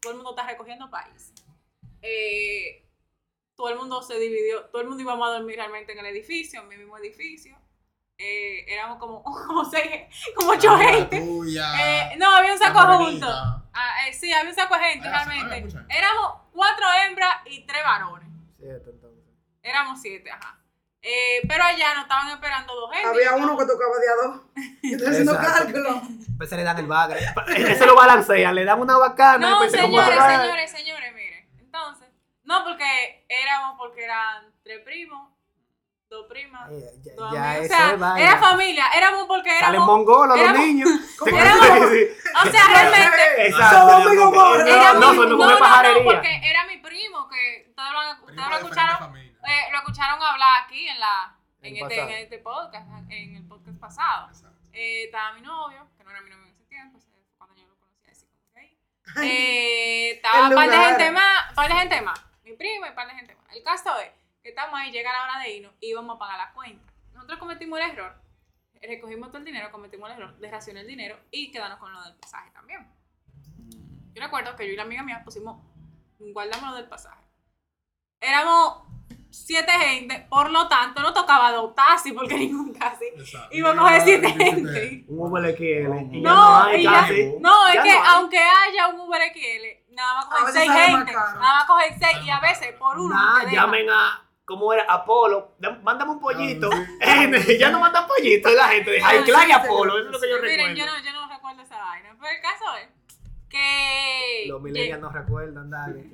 todo el mundo está recogiendo país. Eh, todo el mundo se dividió, todo el mundo íbamos a dormir realmente en el edificio, en mi mismo edificio. Eh, éramos como, <laughs> como seis, como ocho gente. tuya, Eh, no, había un saco junto. Ah, eh, sí, había un saco de gente, Ah, realmente. gente. Éramos cuatro hembras y tres varones. Siete, entonces. Éramos siete, ajá. Eh, pero allá nos estaban esperando dos gente. Había uno que tocaba de a dos. <laughs> Yo estoy haciendo cálculos. Después se le dan el bagre. Eso lo balancean, le dan una bacana. No, se como- señores, señores, señores, miren. Entonces, no porque éramos, porque eran tres primos, dos primas, Ay, ya- dos ya amigas. eso O sea, era familia, éramos porque Salen éramos. mongolos los niños. <laughs> ¿Cómo Éramos- Sí, sí. O sea, realmente. Exacto. Somos amigos, amor. No, no, no, no, no, pajarería. porque era mi primo que ustedes lo, ustedes escucharon. Eh, lo escucharon hablar aquí en la en este, en este podcast, en el podcast pasado. Eh, estaba mi novio, que no era mi novio en ese tiempo, cuando yo lo conocí así como que ahí. <laughs> Eh, estaba el un par de gente más, par de gente más, y gente más. El caso es que estamos ahí, llega la hora de irnos y íbamos a pagar la cuenta. Nosotros cometimos el error, recogimos todo el dinero, cometimos el error de racionar el dinero y quedarnos con lo del pasaje también. Yo recuerdo que yo y la amiga mía pusimos, guardamos lo del pasaje. Éramos siete gente, por lo tanto no tocaba dos taxis porque <laughs> ningún taxi iba a coger siete gente. Un Uber XL. No, hay y ya- casi. No, es Ya que no hay. aunque haya un Uber XL, nada más veces seis gente, nada más cogen seis y a veces por uno Nah, dejan. llamen a. ¿Cómo era? Apolo. Da- Mándame un pollito. Ah, <laughs> Eh, ya no mandan pollito. la gente de High Class y Apolo. Eso es lo que yo Miren, recuerdo. yo no, yo no recuerdo esa vaina, pero el caso es que... Los millennials no recuerdan, dale.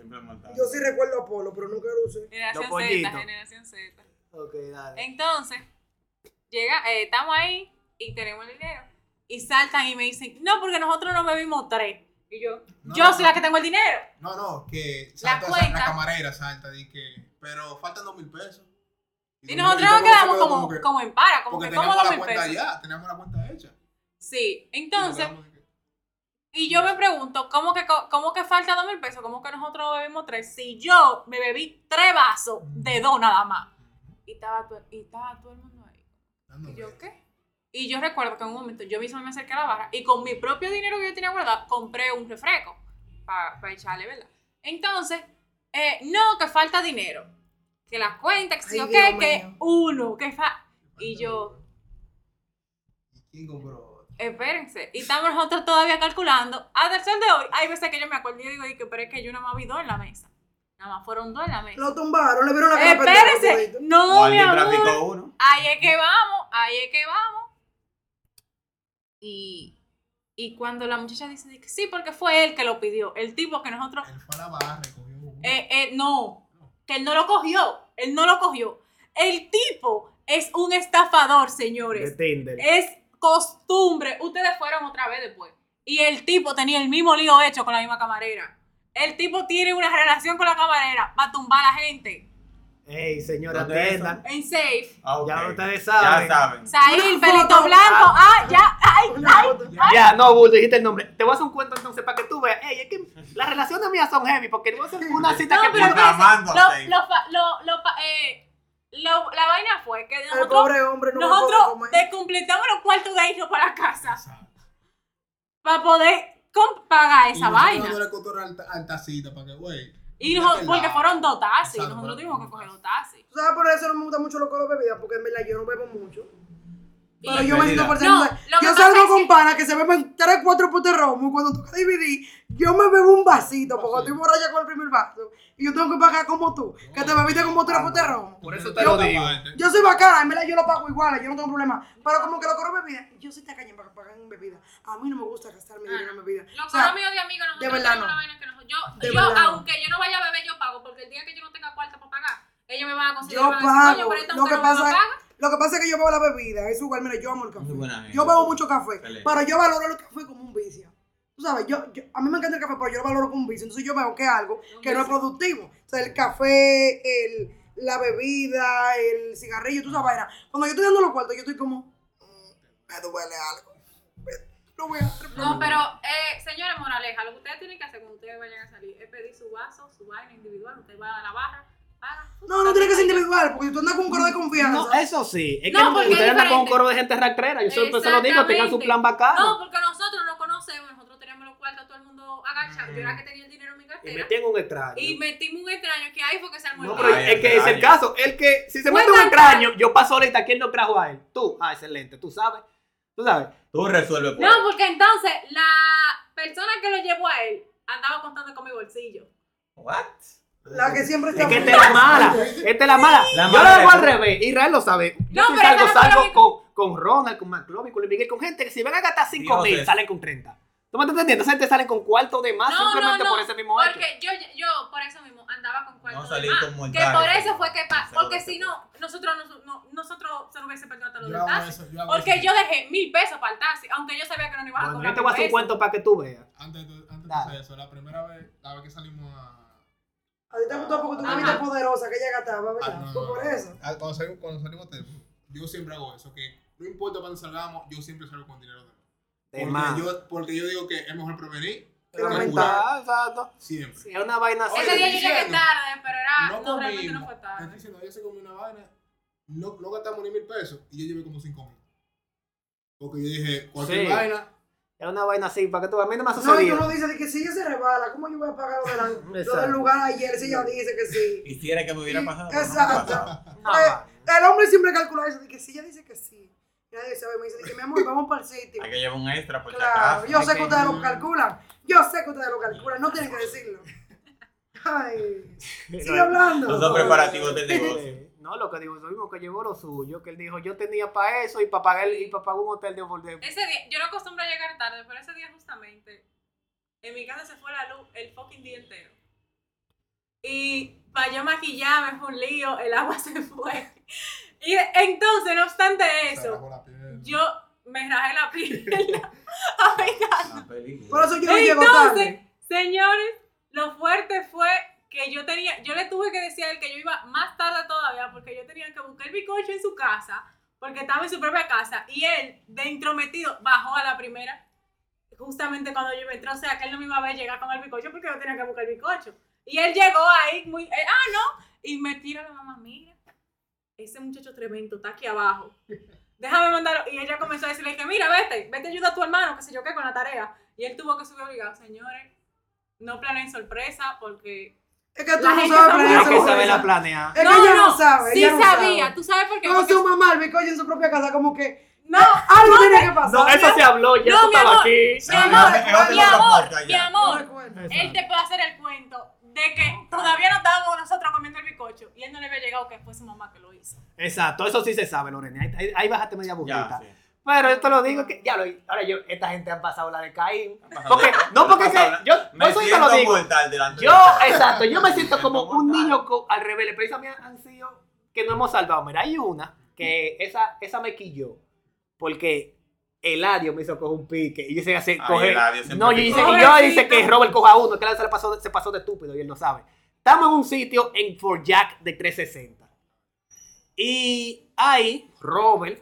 Yo sí recuerdo a Apolo, pero nunca lo usé. Generación Los Z, pollitos. generación Z. Ok, dale. Entonces, llega, eh, estamos ahí y tenemos el dinero. Y saltan y me dicen, no, porque nosotros no bebimos tres. Y yo, No, yo no, soy la que tengo el dinero. No, no, que La cuenta. la camarera, salta, di que, pero faltan dos mil pesos. Y nosotros nos quedamos quedó como, que- como en para, como que como dos la mil cuenta pesos. ya, teníamos la cuenta hecha. Sí, entonces, y yo me pregunto, ¿cómo que, cómo que falta dos mil pesos? ¿Cómo que nosotros no bebimos tres? Si yo me bebí tres vasos de dos nada más. Y estaba, y estaba todo el mundo ahí. ¿Y yo qué? Y yo recuerdo que en un momento yo misma me acerqué a la barra y con mi propio dinero que yo tenía guardado compré un refresco para echarle, ¿verdad? Entonces, eh, no, que falta dinero. Que la cuenta, que si Ay, que uno, que fa... Y yo, ¿Y quién compró? espérense. Y estamos nosotros todavía calculando. Hasta el sol de hoy, hay veces que yo me acuerdo y digo, "Di que, pero es que yo nada más vi dos en la mesa. Nada más fueron dos en la mesa. Lo tumbaron, le vieron la cara Espérense. No, O mi alguien amor. uno. Ahí es que vamos, ahí es que vamos. Y, y cuando la muchacha dice de que sí, porque fue él que lo pidió, el tipo que nosotros, Él fue a la barra, recogió uno. eh, eh, no, que él no lo cogió, él no lo cogió. El tipo es un estafador, De señores. Tinder. Es costumbre. Ustedes fueron otra vez después. Y el tipo tenía el mismo lío hecho con la misma camarera. El tipo tiene una relación con la camarera para tumbar a la gente. Ey, señora, atiendan. En safe. Ah, ok. Ya ustedes saben. Ya saben. Sail, pelito blanco. Ah, ya. Ay, ay. foto. Ya, no, Bull, dijiste el nombre. Te voy a hacer un cuento entonces para que tú veas. Ey, es que las relaciones mías son heavy porque te voy a hacer una cita No, que pero amando a Lo, lo, lo, lo, eh, lo- la vaina fue que El nosotros, pobre hombre no nosotros comer. descompletamos los cuartos de irnos para casa Exacto. para poder pagar esa Y vaina. dándole cotorra al, al tacita para que, güey. Y porque fueron dos taxis, nosotros tuvimos que coger dos taxis. Tú sabes, por eso no me gusta mucho lo con las bebidas, porque en verdad yo no bebo mucho. Pero yo me siento por No, Yo salgo con que- panas que se beben 3, 4 potes romo y cuando toca dividir, yo me bebo un vasito porque estoy borracha con el primer vaso y yo tengo que pagar como tú, que te bebiste como 3 potes romo. Por eso te lo digo. Yo soy bacana, en verdad yo lo pago igual, yo no tengo problema. Pero como que lo cobro bebida, yo soy tacaña para pagar en bebida. A mí no me gusta gastar mi dinero en bebida. Los sea, amigos de amigos, nosotros de verdad tenemos no. yo, yo no. aunque yo no vaya a beber, yo pago, porque el día que yo no tenga cuarto para pagar, ellos me van a conseguir. Yo me van a decir, "Coño, pago. Lo que no me pasa es- paga". Lo que pasa es que yo bebo la bebida, es igual, mira, yo amo el café. Muy buena gente. Yo bebo mucho café, Excelente. pero yo valoro el café como un vicio. Tú sabes, yo, yo- a mí me encanta el café, pero yo lo valoro como un vicio. Entonces yo veo que es algo que no es productivo. O sea, el café, el, la bebida, el cigarrillo, tú sabes, vaina. Cuando yo estoy dando los cuartos, yo estoy como, "Mm, me duele algo. No voy a No, pero, eh, señores moraleja, lo que ustedes tienen que hacer cuando ustedes vayan a salir es pedir su vaso, su vaina individual. Ustedes van a la barra, No, no tiene que ser individual, porque tú andas con un coro de confianza. No, eso sí. Es que No, porque ustedes es andan con un coro de gente rastrera. Yo siempre se lo digo, tengan su plan bacano. No, porque nosotros no conocemos, nosotros teníamos los cuartos, todo el mundo agachado. Yo era que tenía el dinero en mi Y cartera. metí en un extraño. Y metimos un extraño que ahí fue que se armó No, el pero caos. Ay, es que es el caso. El que, si se mete un extraño, yo paso ahorita, ¿quién lo trajo a él? Tú. Ah, excelente. Tú sabes. Tú sabes. Tú resuelves. por No, porque entonces la persona que lo llevó a él andaba contando con mi bolsillo. What? La que siempre Es está que esta es la mala. Esta es la mala. La yo mala lo hago es- al revés. Israel lo sabe. Yo No, salgo, no salgo con, con Ronald, con McLovin, con Luis Miguel, con gente que si van a gastar 5 mil, salen con 30. ¿Tú me estás entendiendo? Esa gente salen con cuarto de más No, simplemente no, por ese mismo hecho. Porque yo, yo por eso mismo andaba con cuartos No de salir más. con Que por eso fue que Porque se si no, nosotros, no, no- nosotros se nos hubiese perdido hasta los del taxi. Porque eso. yo dejé mil pesos para el taxi, aunque yo sabía que no me iban a cobrar yo te voy a hacer un cuento para que tú veas. Antes de, eso, la primera vez, la vez que salimos a. A ti te gustó porque tú Ajá. te viste poderosa que ella gastaba, Ah, ¿verdad? no, Fue no, por no. eso. Ah, Cuando salimos, cuando salimos yo siempre hago eso, que no importa cuándo salgamos, yo siempre salgo con dinero de más. Porque yo, porque yo digo que es mejor prevenir Que que lamentar. Ah, exacto. Siempre. Es una vaina así. Ese día yo llegué diciendo, tarde, pero era. no No, realmente no fue Te tarde. estoy diciendo, ayer se comió una vaina, no, no gastamos ni mil pesos y yo llevé como cinco mil. Porque yo dije, cualquier Sí. vaina, Es una vaina así, para que tú A mí no me ha No, y sucedido. tú no dices de que si ella se rebala, ¿cómo yo voy a pagar lo, del lugar ayer si ella dice que sí? Quisiera que me hubiera pasado. no Exacto. No, Eh, el hombre siempre calcula eso, de que si ella dice que sí. Y nadie sabe, me dice, que mi amor, vamos para el sitio. Hay que llevar un extra por si Claro, acaso. yo sé que- que ustedes lo calculan. Yo sé que ustedes lo calculan, no tienen que decirlo. <laughs> Ay, sigue hablando. Los dos preparativos del negocio. <laughs> No, lo que digo, es lo mismo que llevó lo suyo, que él dijo, yo tenía para eso y para pagar y para pagar un hotel de de- Ese día, yo no acostumbro a llegar tarde, pero ese día justamente, en mi casa se fue la luz el fucking día entero. Y para yo maquillarme fue un lío, el agua <laughs> se fue. Y entonces, no obstante eso, yo me rajé la pierna. <laughs> <laughs> Por eso yo no llego Entonces, tarde. señores, lo fuerte fue que yo tenía, yo le tuve que decir a él que yo iba más tarde todavía porque yo tenía que buscar el bicocho en su casa, porque estaba en su propia casa, y él, de intrometido, bajó a la primera, justamente cuando yo entré, o sea, que él no me iba a ver llegar con el bicocho porque yo tenía que buscar el bicocho. Y él llegó ahí, muy, ah, no, y me tira la mamá, mira, ese muchacho tremendo está aquí abajo. Déjame mandarlo. Y ella comenzó a decirle que, mira, vete, vete ayuda a tu hermano, que sé yo qué, con la tarea. Y él tuvo que subir obligado. Señores, no planeen sorpresa porque... Es que tú La no sabes planear Hay que esa saber la cosa. planear. Es que ella no sabe. Sí ella no sabía. sabe. ¿Tú sabes por qué? No, Porque- su mamá, el bicocho en su propia casa, como que no, algo tiene que pasar. No, eso se habló, ya No, amor. aquí. Mi amor, es mi amor, mi. No amor. Él te puede hacer el cuento de que todavía no estábamos nosotros comiendo el bicocho y él no le había llegado que fue su mamá que lo hizo. Exacto, eso sí se sabe, Lorena. Ahí, ahí, bájate media burrita. Ya, sí. Pero yo te lo digo que, ya lo, ahora yo, esta gente han pasado la de Caín. Porque, no porque que- yo, Me eso yo te siento lo digo. Yo, exacto, yo me siento como Siento un niño al revés. Las experiencias mías han sido que no hemos salvado. Mira, hay una que esa, esa me quilló porque Eladio me hizo coger un pique y yo se hace Ay, coger. Eladio siempre No, yo pica. dice, y yo dice que Robert coja uno, que él se, le pasó, se pasó de estúpido y él lo sabe. Estamos en un sitio en Fort Jack de 360. Y ahí, Robert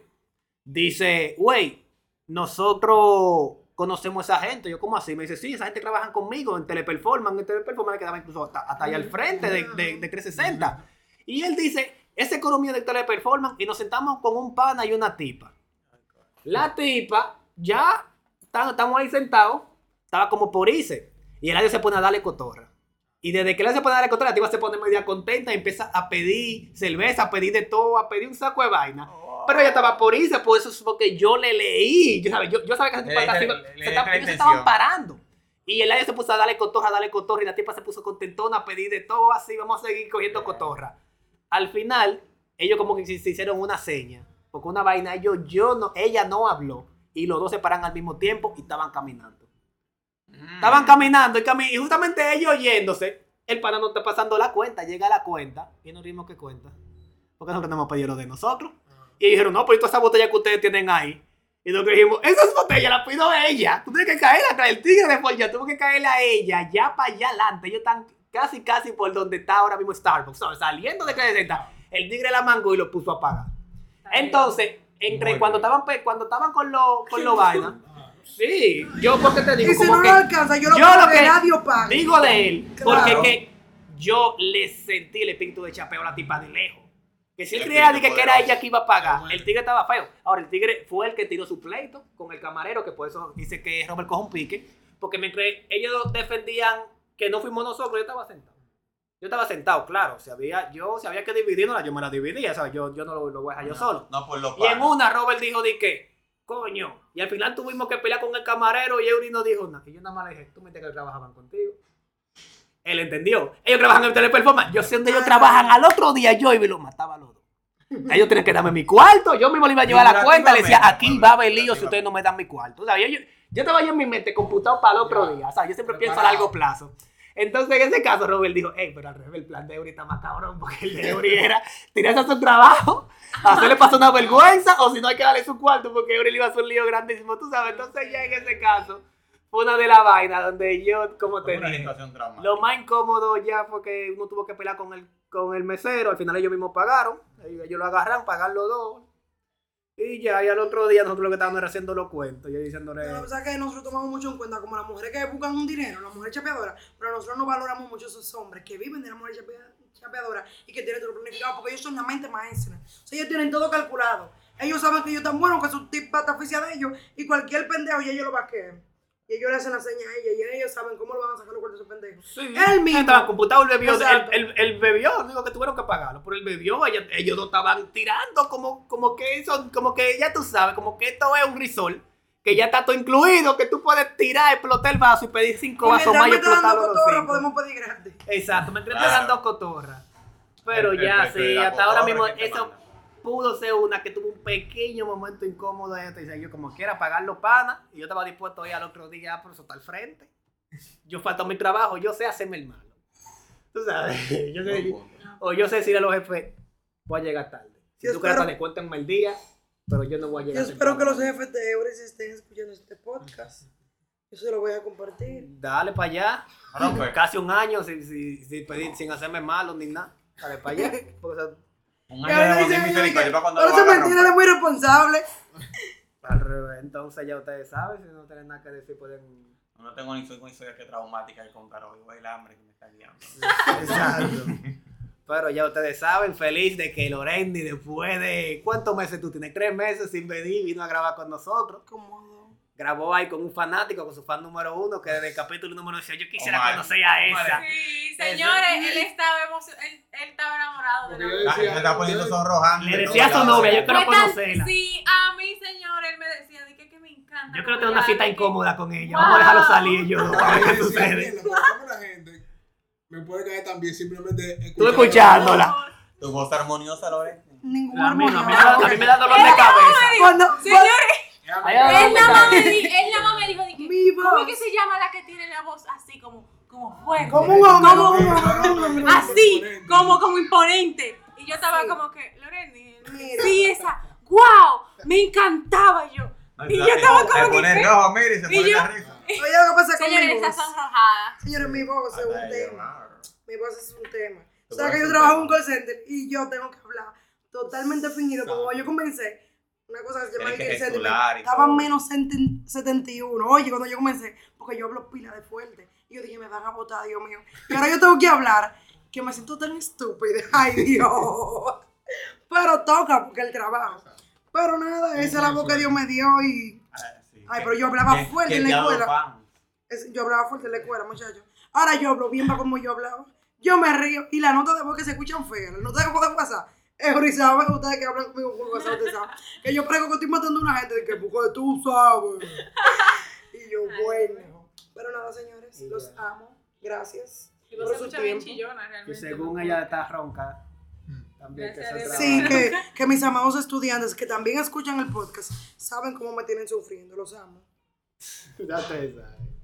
dice, güey, nosotros conocemos a esa gente. Yo, ¿cómo así? Me dice, sí, esa gente trabaja conmigo en Teleperformance. En Teleperformance quedaba incluso hasta, hasta allá al frente de, de, de 360. Y él dice, esa economía de Teleperformance. Y nos sentamos con un pana y una tipa. La tipa, ya estamos ahí sentados, estaba como por irse. Y el año se pone a darle cotorra. Y desde que él se pone a darle cotorra, la tipa se pone media contenta y empieza a pedir cerveza, a pedir de todo, a pedir un saco de vaina. Pero ella estaba por irse, por eso es porque yo le leí. Yo, sabía- yo, yo sabía que esa tipa le- se le estaba- diste la ellos se estaban parando. Y el año se puso a darle cotorra, a darle cotorra, y la tipa se puso contentona a pedir de todo, así, vamos a seguir cogiendo cotorra. Al final, ellos como que se se hicieron una seña, porque una vaina, ellos, yo no, ella no habló, y los dos se paran al mismo tiempo y estaban caminando. Mm. Estaban caminando y, cami- y justamente ellos yéndose, el pana no está pasando la cuenta, llega la cuenta, y nos rimos que cuenta, porque nosotros no hemos pedido lo de nosotros. Y dijeron, no, pues toda esa botella que ustedes tienen ahí. Y nosotros dijimos, esas botellas las pido ella. Tú tienes que caerla, traer el tigre de Jack, tuvo que caerle a ella, ya para allá adelante. Ellos están casi, casi por donde está ahora mismo Starbucks, ¿sabes? Saliendo de 360, el tigre la mangó y lo puso a apagar. Entonces, entre cuando estaban, cuando estaban con los con los vainas, <laughs> sí, yo porque te digo, Y si como no que lo alcanza, yo lo yo lo que pague. digo de él, porque Claro. que yo le sentí el espíritu de chapeo a la tipa de lejos. Que si él creía que, que era ella que iba a pagar, Bueno. el tigre estaba feo. Ahora, el tigre fue el que tiró su pleito con el camarero, que por eso dice que Robert coge un pique, porque mientras ellos defendían que no fuimos nosotros, yo estaba sentado. Yo estaba sentado, claro. Si había, yo, si había que dividirnos, yo me la dividía, ¿sabes? Yo, yo no lo, lo voy a dejar yo solo. No por los Y en una, Robert dijo de que, coño. Y al final tuvimos que pelear con el camarero y Eury no dijo nada. Y yo nada más le dije, tú me que trabajaban contigo. Él entendió. Ellos trabajan en Teleperformance. Yo sé dónde ellos trabajan. Al otro día yo iba y los mataba a los dos. Ellos tienen que darme mi cuarto. Yo mismo le iba a llevar la cuenta. Le decía, aquí va a haber lío si ustedes no me dan mi cuarto. O sea, yo, yo, yo estaba yo en mi mente computado para el otro día. O sea, yo siempre pienso a largo plazo. Entonces, en ese caso, Robert dijo, hey, pero al revés, el plan de Eury está más cabrón, porque el de Eury era tirarse a su trabajo, hacerle <laughs> pasar una vergüenza, o si no hay que darle su cuarto, porque Eury le iba a hacer un lío grandísimo, tú sabes. Entonces, ya en ese caso, fue una de las vainas donde yo, como te dije, lo más incómodo ya fue que uno tuvo que pelear con el, con el mesero, al final ellos mismos pagaron, ellos, lo agarran, pagan los dos, y ya, y al otro día nosotros lo que estábamos era haciendo los cuentos, yo diciéndole... Pero, o sea que nosotros tomamos mucho en cuenta como las mujeres que buscan un dinero, las mujeres chapeadoras, pero nosotros no valoramos mucho esos hombres que viven de la mujer chapea- chapeadora y que tienen todo planificado porque ellos son la mente maestra. O sea, ellos tienen todo calculado. Ellos saben que ellos están buenos, que su tip pata oficia de ellos y cualquier pendejo y ellos lo vaquean. Y ellos le hacen la seña a ella y ellos saben cómo lo van a sacar los cuartos de. Sí, Él mismo. Estaba computado, él bebió, él, él- él bebió, digo que tuvieron que pagarlo, pero él bebió, ella- ellos no estaban tirando como, como que eso, como que ya tú sabes, como que esto es un risol, que ya está todo incluido, que tú puedes tirar, explotar el vaso y pedir cinco Y vasos más y dando explotarlo los cotorra, cinco. podemos pedir gratis. Exacto, me Claro. entregan dos cotorras. Pero El- el ya, de sí, hasta ahora cotorra mismo eso. Pudo ser una que tuvo un pequeño momento incómodo de. Y decía, yo como quiera pagar los panas, y yo estaba dispuesto a ir al otro día, eso está al frente. Yo falta mi trabajo, yo sé hacerme el malo. Tú sabes, <laughs> yo sé, o yo sé decirle a los jefes, voy a llegar tarde. Si Yo tú quieres, espero- le cuéntenme el día, pero yo no voy a Yo llegar espero que los jefes de Euris estén escuchando este podcast. Yo se lo voy a compartir. Dale para allá. Bueno, pues, Casi un año sin, sin, sin pedir- sin hacerme malo ni nada. Dale para allá. <laughs> Porque, o sea, un año ahora de dice, misericordia para cuando lo es muy responsable. <laughs> Al revés, entonces ya ustedes saben, si no tienen nada que decir, pueden. No tengo ni soy historia que traumática que contar hoy. Voy el hambre que me está guiando. <laughs> Exacto. Pero ya ustedes saben, feliz de que Lorendi, después de. ¿Cuántos meses tú tienes? Tres meses sin venir, vino a grabar con nosotros. Cómodo. Grabó ahí con un fanático, con su fan número uno, que desde el capítulo número decía, yo quisiera conocer a esa. Sí, señores, él estaba emocionado, él, él estaba enamorado de la se está poniendo sonrojante. Le de decía a su novia, yo quiero conocerla. Sí, a mí, señor, él me decía, de que, que me encanta. Yo quiero tener una cita incómoda con ella. Wow. Vamos a dejarlo salir yo dos, a ver qué sucede. "Mierda, pero ¿cómo la gente me puede caer tan bien simplemente Tú escuchándola. Tu voz armoniosa, Lore. Ningún A mí, no, a mí, me armonioso. da- a mí me da dolor de cabeza. Cuando, Señores, él nada más me di- él nada más me dijo, de que, Mi ¿cómo es voz. que se llama la que tiene la voz así, como, como fuerte? como un hombre, Como- un hombre. <laughs> Así, como, como imponente. Y yo estaba Sí. como que, Lorendi, Mira. sí, esa, wow, me encantaba yo. Y yo estaba como Se que, pone ¿qué? rojo, mire, se pone yo- la risa. <laughs> Oye, lo que pasa con Señores, mi voz. Señores, mi voz es un tema. Mi voz es un tema. O sea que yo trabajo en un call center y yo tengo que hablar totalmente fingido. Como yo comencé, una cosa que se llama que estaba menos 71. Oye, cuando yo comencé, porque yo hablo pila de fuerte. Y yo dije, me van a botar, Dios mío. Y ahora yo tengo que hablar, que me siento tan estúpida. <laughs> Ay, Dios. Pero toca, porque el trabajo. Pero nada, esa es la voz que Dios me dio y... Ah. Ay, pero yo hablaba fuerte en la escuela. yo hablaba fuerte en la escuela, muchachos. Ahora yo hablo bien para como yo hablaba. Yo me río y las notas de voz que se escuchan feas, las notas de voz de WhatsApp. Es Orizaba, ustedes que hablan conmigo por WhatsApp, saben. Que yo prego que estoy matando a una gente de que porque tú sabes. <laughs> Y yo, bueno. Pero nada, señores, los amo. Gracias. Y por su escucha bien tiempo. chillona, Que realmente. según ella está ronca. También que se Sí, que, que mis amados estudiantes que también escuchan el podcast saben cómo me tienen sufriendo. Los amo. <laughs> Ya ustedes saben.